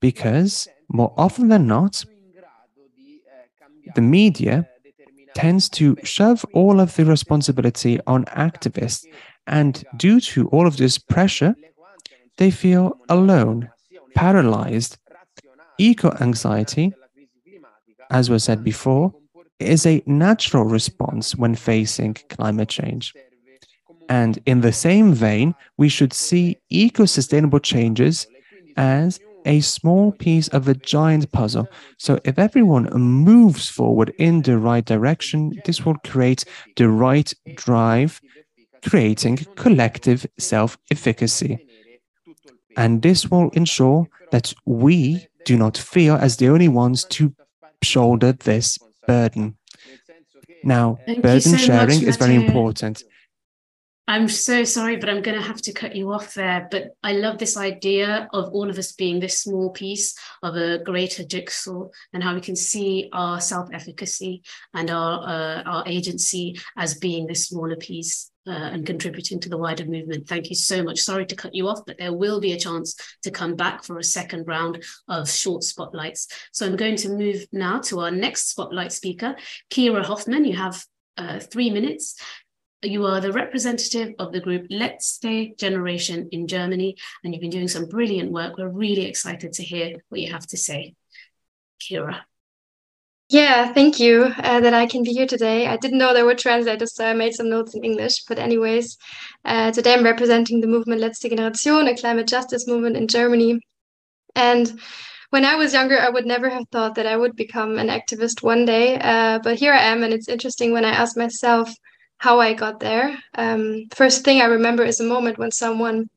Because more often than not, the media tends to shove all of the responsibility on activists. And due to all of this pressure, they feel alone, paralyzed. Eco anxiety, as was said before, is a natural response when facing climate change. And in the same vein, we should see eco sustainable changes as a small piece of a giant puzzle. So if everyone moves forward in the right direction, this will create the right drive, creating collective self efficacy. And this will ensure that we do not feel as the only ones to shoulder this burden. Now, Thank burden so sharing much, is very important. I'm so sorry, but I'm going to have to cut you off there. But I love this idea of all of us being this small piece of a greater jigsaw and how we can see our self efficacy and our, uh, our agency as being this smaller piece. Uh, and contributing to the wider movement. Thank you so much. Sorry to cut you off, but there will be a chance to come back for a second round of short spotlights. So I'm going to move now to our next spotlight speaker, Kira Hoffmann. You have uh, three minutes. You are the representative of the group Letzte Generation in Germany, and you've been doing some brilliant work. We're really excited to hear what you have to say. Kira. Yeah, thank you uh, that I can be here today. I didn't know there were translators, so I made some notes in English. But, anyways, uh, today I'm representing the movement Letzte Generation, a climate justice movement in Germany. And when I was younger, I would never have thought that I would become an activist one day. Uh, but here I am, and it's interesting when I ask myself how I got there. Um, first thing I remember is a moment when someone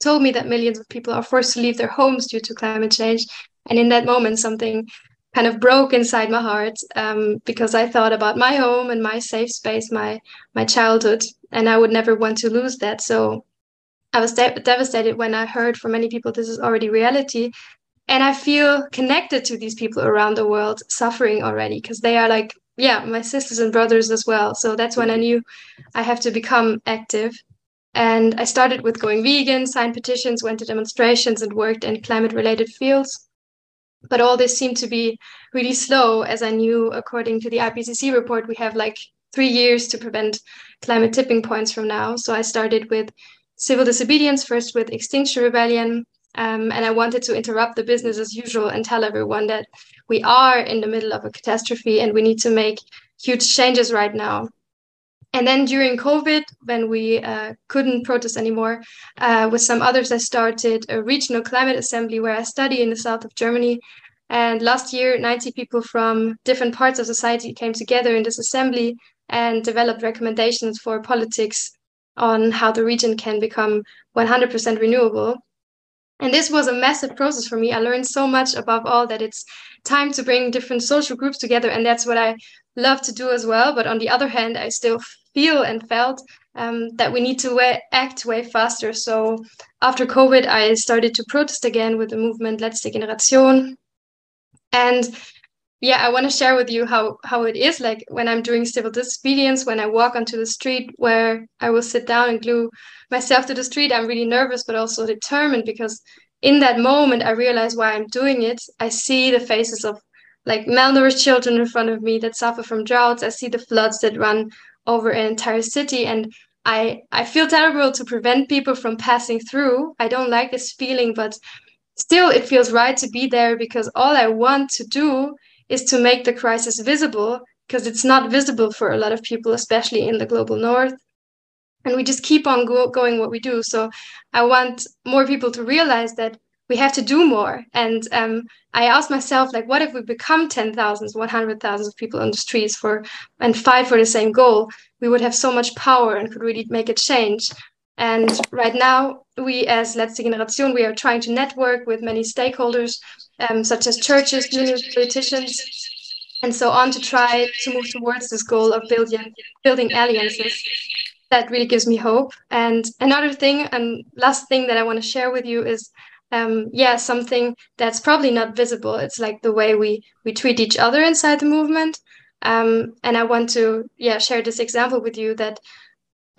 told me that millions of people are forced to leave their homes due to climate change. And in that moment, something kind of broke inside my heart um, because I thought about my home and my safe space, my my childhood, and I would never want to lose that. So I was de- devastated when I heard from many people this is already reality, and I feel connected to these people around the world suffering already because they are like yeah, my sisters and brothers as well. So that's when I knew I have to become active. And I started with going vegan, signed petitions, went to demonstrations, and worked in climate related fields. But all this seemed to be really slow, as I knew, according to the IPCC report, we have like three years to prevent climate tipping points from now. So I started with civil disobedience, first with Extinction Rebellion. Um, and I wanted to interrupt the business as usual and tell everyone that we are in the middle of a catastrophe and we need to make huge changes right now. And then during COVID, when we uh, couldn't protest anymore, uh, with some others, I started a regional climate assembly where I study in the south of Germany. And last year, 90 people from different parts of society came together in this assembly and developed recommendations for politics on how the region can become 100% renewable. And this was a massive process for me. I learned so much above all that it's time to bring different social groups together. And that's what I love to do as well. But on the other hand, I still feel and felt um, that we need to way, act way faster. So after COVID, I started to protest again with the movement Letzte Generation. And yeah, I want to share with you how how it is like when I'm doing civil disobedience, when I walk onto the street where I will sit down and glue myself to the street. I'm really nervous, but also determined because in that moment I realize why I'm doing it. I see the faces of like malnourished children in front of me that suffer from droughts. I see the floods that run over an entire city and I I feel terrible to prevent people from passing through. I don't like this feeling, but still it feels right to be there because all I want to do is to make the crisis visible because it's not visible for a lot of people, especially in the global north. And we just keep on go- going what we do. So I want more people to realize that we have to do more. And um, I asked myself, like, what if we become 10,000, 100,000 of people on the streets for and fight for the same goal? We would have so much power and could really make a change. And right now, we as Letzte Generation, we are trying to network with many stakeholders, um, such as churches, unions, politicians, and so on, to try to move towards this goal of building building alliances. That really gives me hope. And another thing, and last thing that I want to share with you is um, yeah, something that's probably not visible. It's like the way we we treat each other inside the movement. Um, and I want to yeah share this example with you that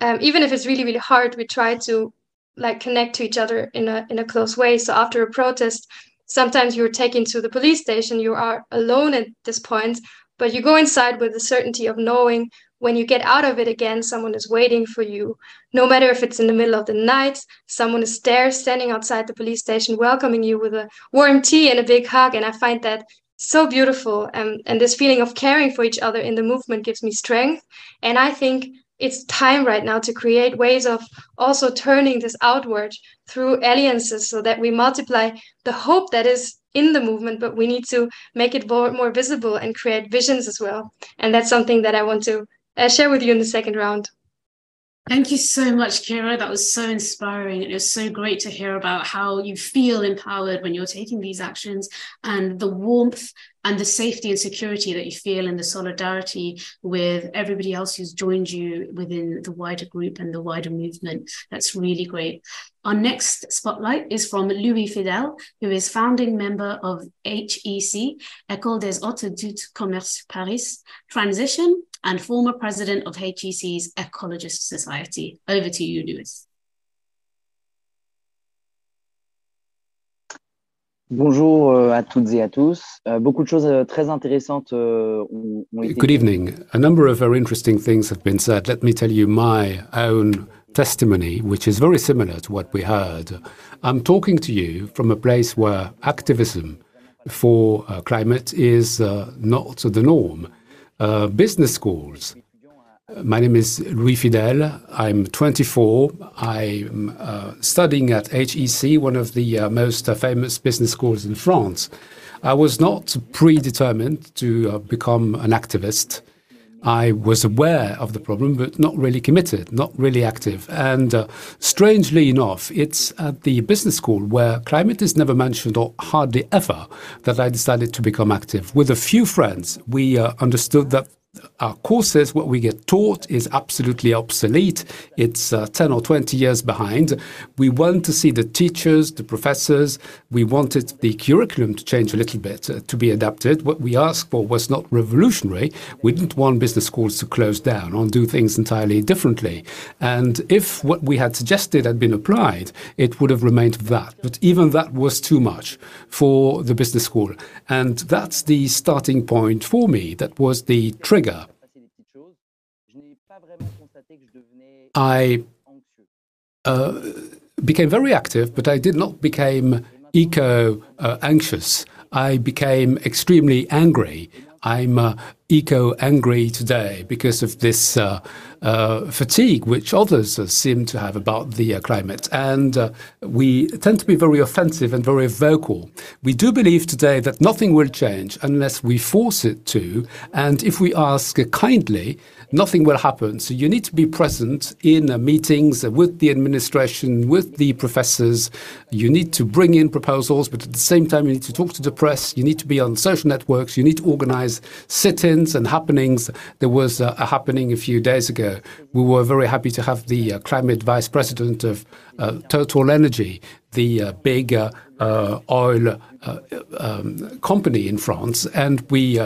um, even if it's really really hard, we try to like connect to each other in a in a close way. So after a protest, sometimes you're taken to the police station. You are alone at this point, but you go inside with the certainty of knowing when you get out of it again, someone is waiting for you. No matter if it's in the middle of the night, someone is there standing outside the police station, welcoming you with a warm tea and a big hug. And I find that so beautiful. And this feeling of caring for each other in the movement gives me strength. And I think it's time right now to create ways of also turning this outward through alliances so that we multiply the hope that is in the movement, but we need to make it more, more visible and create visions as well. And that's something that I want to uh, share with you in the second round. Thank you so much, Kira. That was so inspiring. It was so great to hear about how you feel empowered when you're taking these actions and the warmth and the safety and security that you feel in the solidarity with everybody else who's joined you within the wider group and the wider movement. That's really great. Our next spotlight is from Louis Fidel, who is founding member of HEC, École des Hautes Études Commerce Paris, Transition, and former president of HEC's Ecologist Society. Over to you, Louis. Bonjour euh, à toutes et à tous. Uh, beaucoup de choses uh, très intéressantes ont, ont été Good evening. A number of very interesting things have been said. Let me tell you my own testimony, which is very similar to what we heard. I'm talking to you from a place where activism for uh, climate is uh, not the norm. Uh, business schools. My name is Louis Fidel. I'm 24. I'm uh, studying at HEC, one of the uh, most uh, famous business schools in France. I was not predetermined to uh, become an activist. I was aware of the problem, but not really committed, not really active. And uh, strangely enough, it's at the business school where climate is never mentioned or hardly ever that I decided to become active. With a few friends, we uh, understood that our courses, what we get taught is absolutely obsolete. It's uh, 10 or 20 years behind. We want to see the teachers, the professors. We wanted the curriculum to change a little bit, uh, to be adapted. What we asked for was not revolutionary. We didn't want business schools to close down or do things entirely differently. And if what we had suggested had been applied, it would have remained that. But even that was too much for the business school. And that's the starting point for me. That was the trigger I uh, became very active, but I did not become eco uh, anxious. I became extremely angry. I'm uh, eco angry today because of this uh, uh, fatigue, which others seem to have about the uh, climate. And uh, we tend to be very offensive and very vocal. We do believe today that nothing will change unless we force it to. And if we ask kindly, nothing will happen. So you need to be present in uh, meetings with the administration, with the professors. You need to bring in proposals, but at the same time, you need to talk to the press. You need to be on social networks. You need to organize sit ins and happenings. There was uh, a happening a few days ago. We were very happy to have the uh, climate vice president of uh, Total Energy, the uh, big uh, oil um, company in France, and we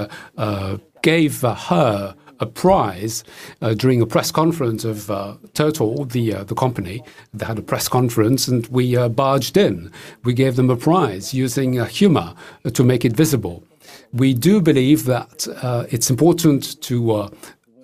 gave her a prize uh, during a press conference of uh, Total, the uh, the company. They had a press conference, and we uh, barged in. We gave them a prize using uh, humor to make it visible. We do believe that uh, it's important to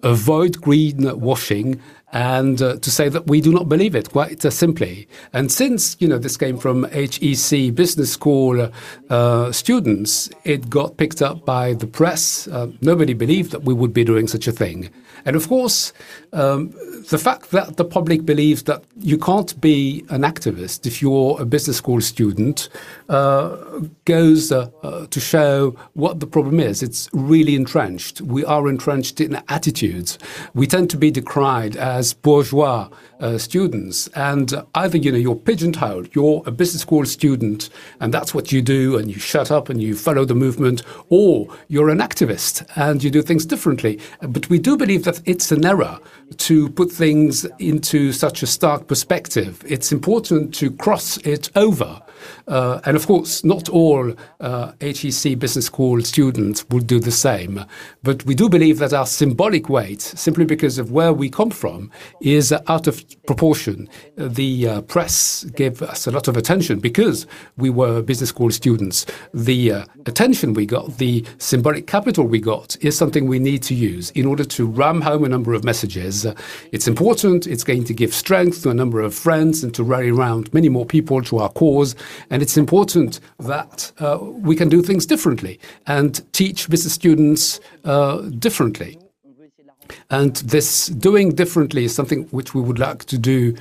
avoid greenwashing and uh, to say that we do not believe it quite uh, simply. And since you know this came from HEC Business School uh, students, it got picked up by the press. Uh, nobody believed that we would be doing such a thing. And of course, um, the fact that the public believes that you can't be an activist if you're a business school student uh, goes uh, to show what the problem is. It's really entrenched. We are entrenched in attitudes. We tend to be decried as bourgeois uh, students, and either you know you're pigeonholed, you're a business school student, and that's what you do, and you shut up and you follow the movement, or you're an activist and you do things differently. But we do believe that it's an error to put things into such a stark perspective. It's important to cross it over and of course, not all uh, HEC Business School students would do the same. But we do believe that our symbolic weight, simply because of where we come from, is out of proportion. The uh, press gave us a lot of attention because we were business school students. The uh, attention we got, the symbolic capital we got, is something we need to use in order to ram home a number of messages. it's important, it's going to give strength to a number of friends and to rally around many more people to our cause. And it's important that uh, we can do things differently and teach business students uh, differently. And this doing differently is something which we would like to do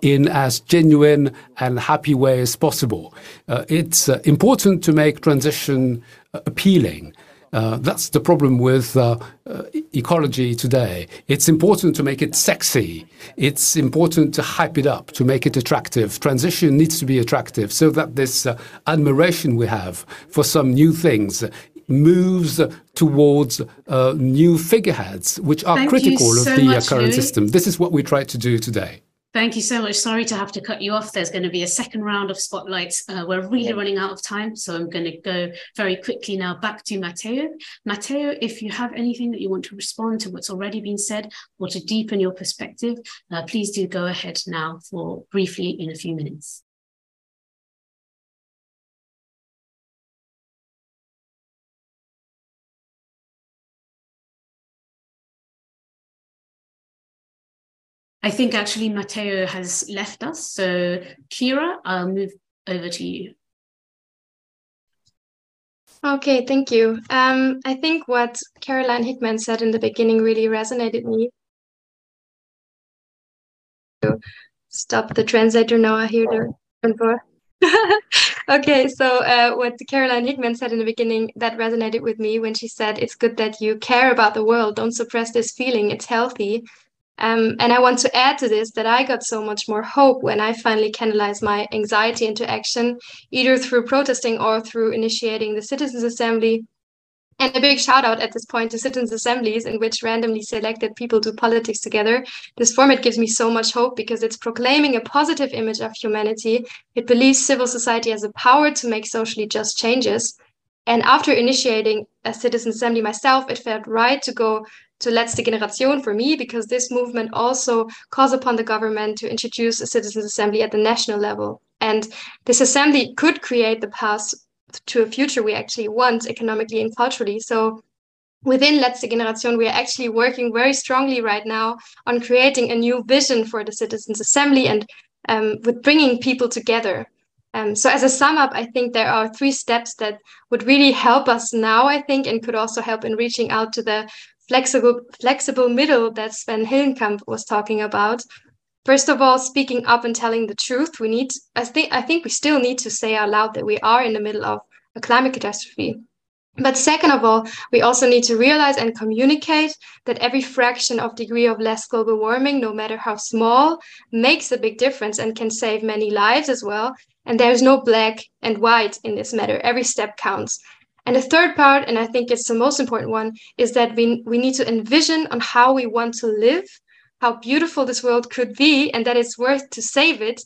in as genuine and happy way as possible. Uh, it's uh, important to make transition uh, appealing. Uh, that's the problem with uh, uh, ecology today. It's important to make it sexy. It's important to hype it up, to make it attractive. Transition needs to be attractive so that this uh, admiration we have for some new things moves towards uh, new figureheads, which are Thank critical so of the much, current Louis. system. This is what we try to do today. Thank you so much. Sorry to have to cut you off. There's going to be a second round of spotlights. Uh, we're really running out of time, so I'm going to go very quickly now back to Matteo. Matteo, if you have anything that you want to respond to what's already been said or to deepen your perspective, uh, please do go ahead now for briefly in a few minutes. I think actually Matteo has left us. So, Kira, I'll move over to you. Okay, thank you. Um, I think what Caroline Hickman said in the beginning really resonated with me. Stop the translator now. I hear the [laughs] okay, so uh, what Caroline Hickman said in the beginning that resonated with me when she said, "It's good that you care about the world. Don't suppress this feeling. It's healthy." Um, and I want to add to this that I got so much more hope when I finally canalized my anxiety into action, either through protesting or through initiating the Citizens Assembly. And a big shout out at this point to citizens' assemblies in which randomly selected people do politics together. This format gives me so much hope because it's proclaiming a positive image of humanity. It believes civil society has the power to make socially just changes. And after initiating a citizen assembly myself, it felt right to go to Letzte Generation for me because this movement also calls upon the government to introduce a citizens assembly at the national level. And this assembly could create the path to a future we actually want economically and culturally. So within Letzte Generation, we are actually working very strongly right now on creating a new vision for the Citizens Assembly and um, with bringing people together. Um, so as a sum up, I think there are three steps that would really help us now, I think, and could also help in reaching out to the flexible flexible middle that Sven Hillenkamp was talking about. First of all, speaking up and telling the truth, we need I think I think we still need to say out loud that we are in the middle of a climate catastrophe. But second of all, we also need to realize and communicate that every fraction of degree of less global warming, no matter how small, makes a big difference and can save many lives as well. And there's no black and white in this matter. Every step counts. And the third part, and I think it's the most important one, is that we, we need to envision on how we want to live how beautiful this world could be and that it's worth to save it.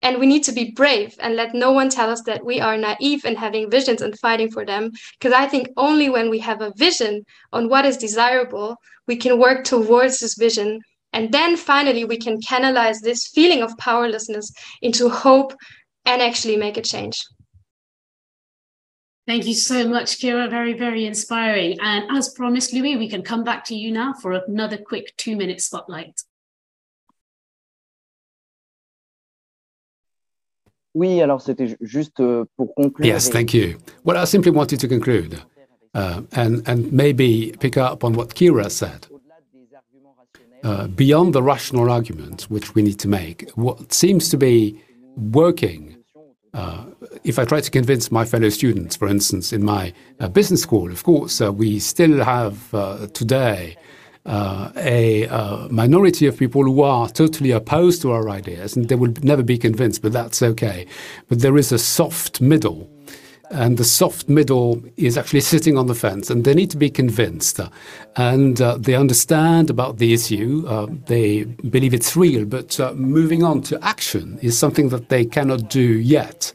And we need to be brave and let no one tell us that we are naive in having visions and fighting for them. Because I think only when we have a vision on what is desirable, we can work towards this vision. And then finally, we can canalize this feeling of powerlessness into hope and actually make a change. Thank you so much, Kira. Very, very inspiring. And as promised, Louis, we can come back to you now for another quick two minute spotlight. Oui, alors c'était juste euh, pour conclure. Yes, thank you. Well, I simply wanted to conclude uh, and, and maybe pick up on what Kira said. Uh, beyond the rational arguments which we need to make, what seems to be working uh, if I try to convince my fellow students, for instance, in my uh, business school, of course, uh, we still have uh, today uh, a uh, minority of people who are totally opposed to our ideas, and they will never be convinced, but that's okay. But there is a soft middle. And the soft middle is actually [laughs] sitting on the fence, and they need to be convinced. And they understand about the issue, they believe it's real, but moving on to action is something that they cannot do yet.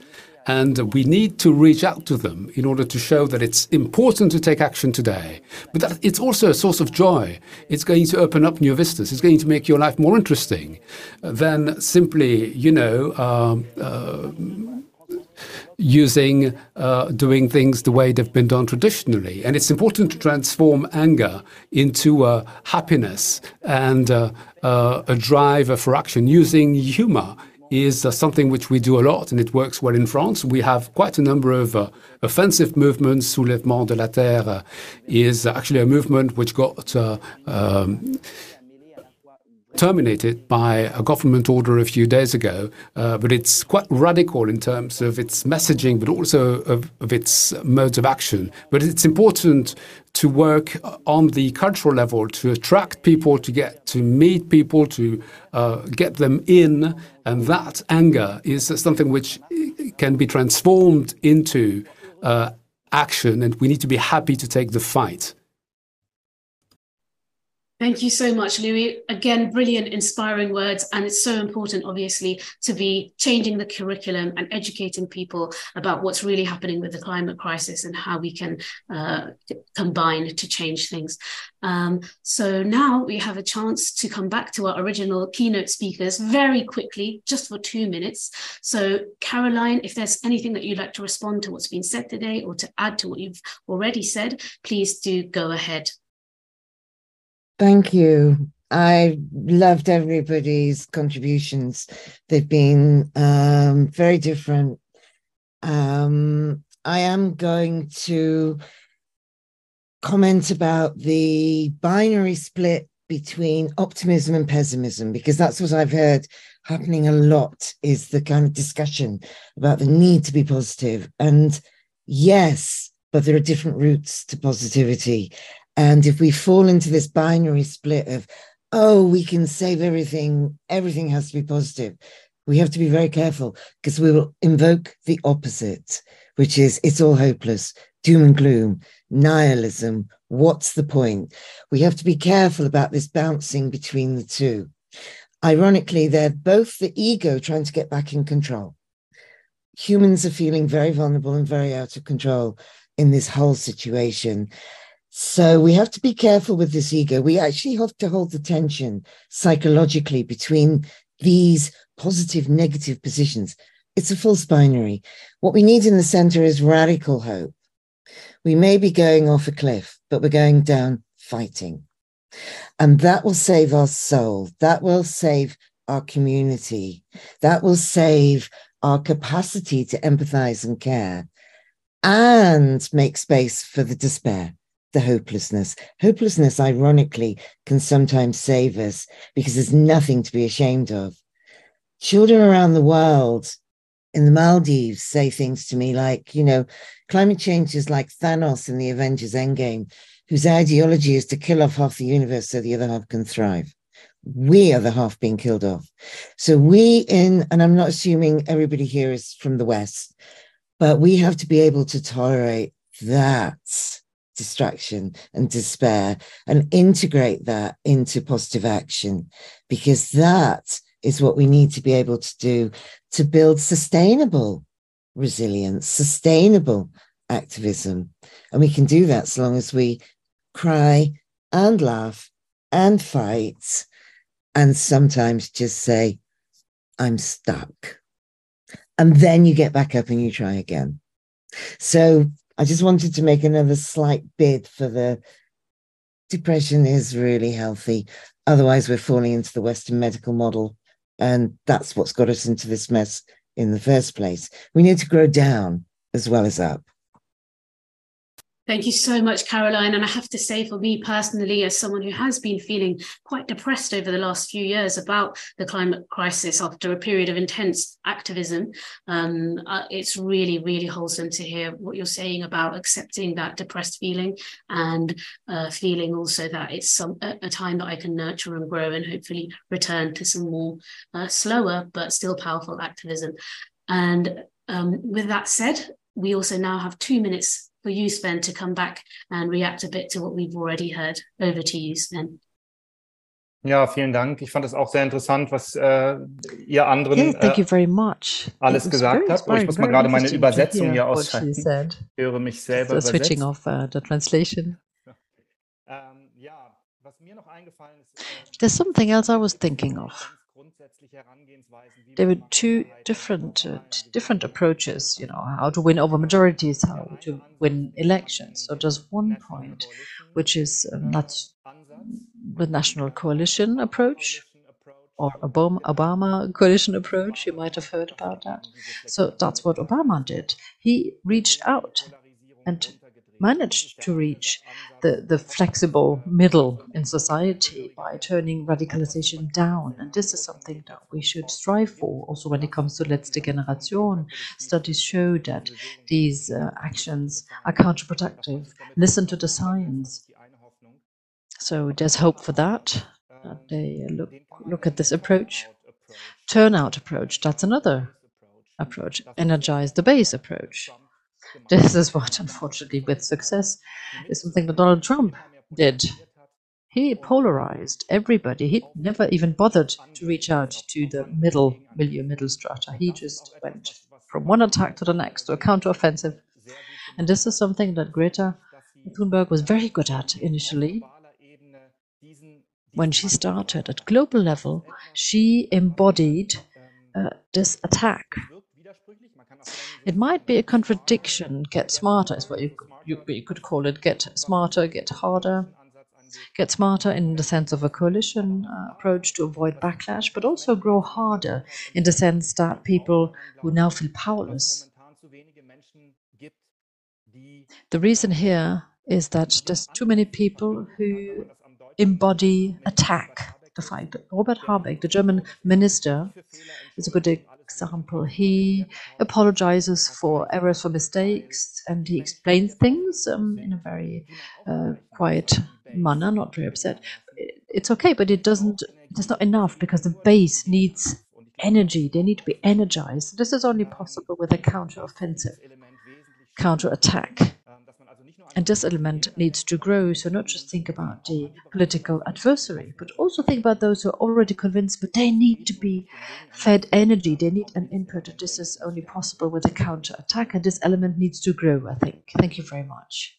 And we need to reach out to them in order to show that it's important to take action today, but that it's also a source of joy. It's going to open up new vistas. It's going to make your life more interesting than simply, you know, um, uh, using uh, doing things the way they've been done traditionally. And it's important to transform anger into uh, happiness and uh, uh a drive for action using humor is uh, something which we do a lot and it works well in France. We have quite a number of uh, offensive movements. Soulèvement de la Terre is actually a movement which got um, terminated by a government order a few days ago, uh, but it's quite radical in terms of its messaging, but also of, of, its modes of action. But it's important to work on the cultural level to attract people, to get to meet people, to uh, get them in, and that anger is something which can be transformed into uh, action, and we need to be happy to take the fight. Thank you so much, Louis. Again, brilliant, inspiring words. And it's so important, obviously, to be changing the curriculum and educating people about what's really happening with the climate crisis and how we can uh, combine to change things. Um, so now we have a chance to come back to our original keynote speakers very quickly, just for two minutes. So, Caroline, if there's anything that you'd like to respond to what's been said today or to add to what you've already said, please do go ahead. Thank you. I loved everybody's contributions. They've been um, very different. Um, I am going to comment about the binary split between optimism and pessimism because that's what I've heard happening a lot is the kind of discussion about the need to be positive and yes but there are different routes to positivity and if we fall into this binary split of, oh, we can save everything, everything has to be positive, we have to be very careful because we will invoke the opposite, which is it's all hopeless. doom and gloom, nihilism. What's the point? We have to be careful about this bouncing between the two. Ironically, they're both the ego trying to get back in control. Humans are feeling very vulnerable and very out of control in this whole situation. So we have to be careful with this ego. We actually have to hold the tension psychologically between these positive, negative positions. It's a false binary. What we need in the center is radical hope. We may be going off a cliff, but we're going down fighting. And that will save our soul. That will save our community. That will save our capacity to empathize and care and make space for the despair, the hopelessness. Hopelessness, ironically, can sometimes save us because there's nothing to be ashamed of. Children around the world in the Maldives say things to me like, you know, climate change is like Thanos in the Avengers Endgame, whose ideology is to kill off half the universe so the other half can thrive. We are the half being killed off. So we in, and I'm not assuming everybody here is from the West, but we have to be able to tolerate that distraction and despair and integrate that into positive action because that is what we need to be able to do to build sustainable resilience, sustainable activism. And we can do that so long as we cry and laugh and fight and sometimes just say, I'm stuck. And then you get back up and you try again. So I just wanted to make another slight bid for the depression is really healthy. Otherwise, we're falling into the Western medical model and that's what's got us into this mess in the first place. We need to grow down as well as up. Thank you so much, Caroline. And I have to say, for me personally, as someone who has been feeling quite depressed over the last few years about the climate crisis after a period of intense activism, um, uh, it's really, really wholesome to hear what you're saying about accepting that depressed feeling and uh, feeling also that it's some, a, a, time that I can nurture and grow and hopefully return to some more uh, slower but still powerful activism. And um, with that said, we also now have two minutes for you, Sven, to come back and react a bit to what we've already heard. Over to you, Sven. Ja, vielen Dank. Ich fand es auch sehr interessant, was äh, ihr anderen yeah, thank you very much. alles gesagt habt. Oh, ich muss mal gerade meine Übersetzung hier ausschalten. Ich höre mich selber so switching off uh, the translation. Ähm, ja, was mir noch eingefallen ist. Äh, There's something else I was thinking of. There were two different uh, different approaches. You know, how to win over majorities, how to win elections. So there's one point, which is um, the national coalition approach or Obama, Obama coalition approach. You might have heard about that. So that's what Obama did. He reached out and managed to reach the, the flexible middle in society by turning radicalization down. And this is something that we should strive for. Also, when it comes to Letzte Generation, studies show that these uh, actions are counterproductive. Listen to the science. So there's hope for that. they look, look at this approach. Turnout approach, that's another approach. Energize the base approach this is what, unfortunately, with success, is something that Donald Trump did. He polarized everybody. He never even bothered to reach out to the middle milieu, middle strata. He just went from one attack to the next to a counteroffensive. And this is something that Greta Thunberg was very good at initially. When she started at global level, she embodied uh, this attack it might be a contradiction. Get smarter is what you, you, you could call it. Get smarter, get harder. Get smarter in the sense of a coalition uh, approach to avoid backlash, but also grow harder in the sense that people who now feel powerless. The reason here is that there's too many people who embody attack the fight. Robert Habeck, the German minister, is a good example, he apologizes for errors, for mistakes, and he explains things um, in a very uh, quiet manner, not very upset. It's okay, but it doesn't. It's not enough because the base needs energy. They need to be energized. This is only possible with a counter-offensive, counter-attack. And this element needs to grow. So not just think about the political adversary, but also think about those who are already convinced, but they need to be fed energy. They need an input. This is only possible with a counter attack, and this element needs to grow. I think. Thank you very much.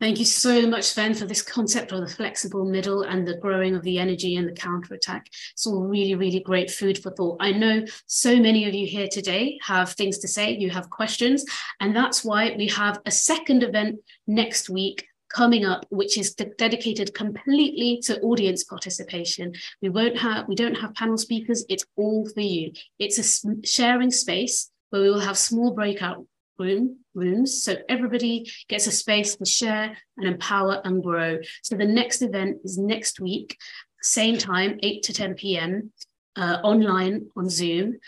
Thank you so much, Sven, for this concept of the flexible middle and the growing of the energy and the counterattack. It's all really, really great food for thought. I know so many of you here today have things to say, you have questions, and that's why we have a second event next week coming up which is dedicated completely to audience participation we won't have we don't have panel speakers it's all for you it's a sharing space where we will have small breakout room rooms so everybody gets a space to share and empower and grow so the next event is next week same time 8 to 10 p.m uh, online on zoom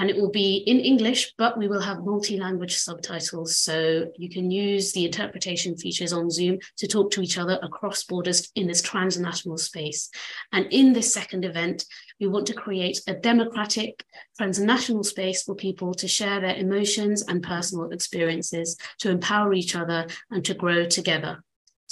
and it will be in English, but we will have multi-language subtitles. So you can use the interpretation features on Zoom to talk to each other across borders in this transnational space. And in this second event, we want to create a democratic transnational space for people to share their emotions and personal experiences, to empower each other and to grow together.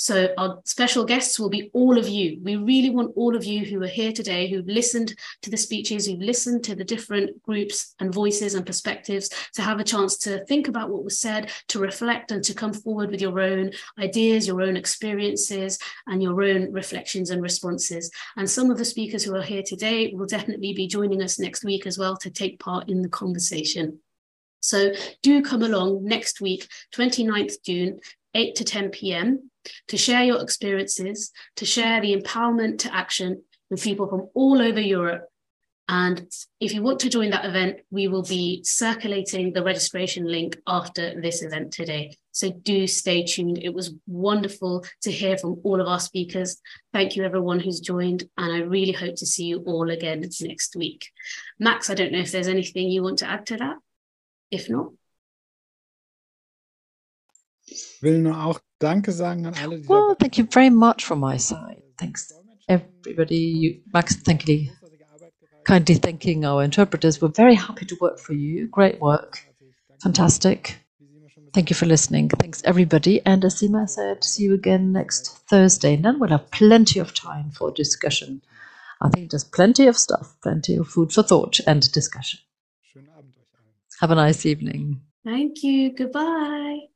So our special guests will be all of you. We really want all of you who are here today, who've listened to the speeches, who've listened to the different groups and voices and perspectives, to have a chance to think about what was said, to reflect and to come forward with your own ideas, your own experiences, and your own reflections and responses. And some of the speakers who are here today will definitely be joining us next week as well to take part in the conversation. So do come along next week, 29th June, 8 to 10 p.m to share your experiences, to share the empowerment to action with people from all over Europe. And if you want to join that event, we will be circulating the registration link after this event today. So do stay tuned. It was wonderful to hear from all of our speakers. Thank you, everyone who's joined. And I really hope to see you all again next week. Max, I don't know if there's anything you want to add to that. If not, will nur auch Danke sagen an alle, die Well, thank you very much from my side. Thanks, everybody. You, Max, thank you. Kindly thanking our interpreters. We're very happy to work for you. Great work. Fantastic. Thank you for listening. Thanks, everybody. And as Sima said, see you again next Thursday. And then we'll have plenty of time for discussion. I think there's plenty of stuff, plenty of food for thought and discussion. Have a nice evening. Thank you. Goodbye.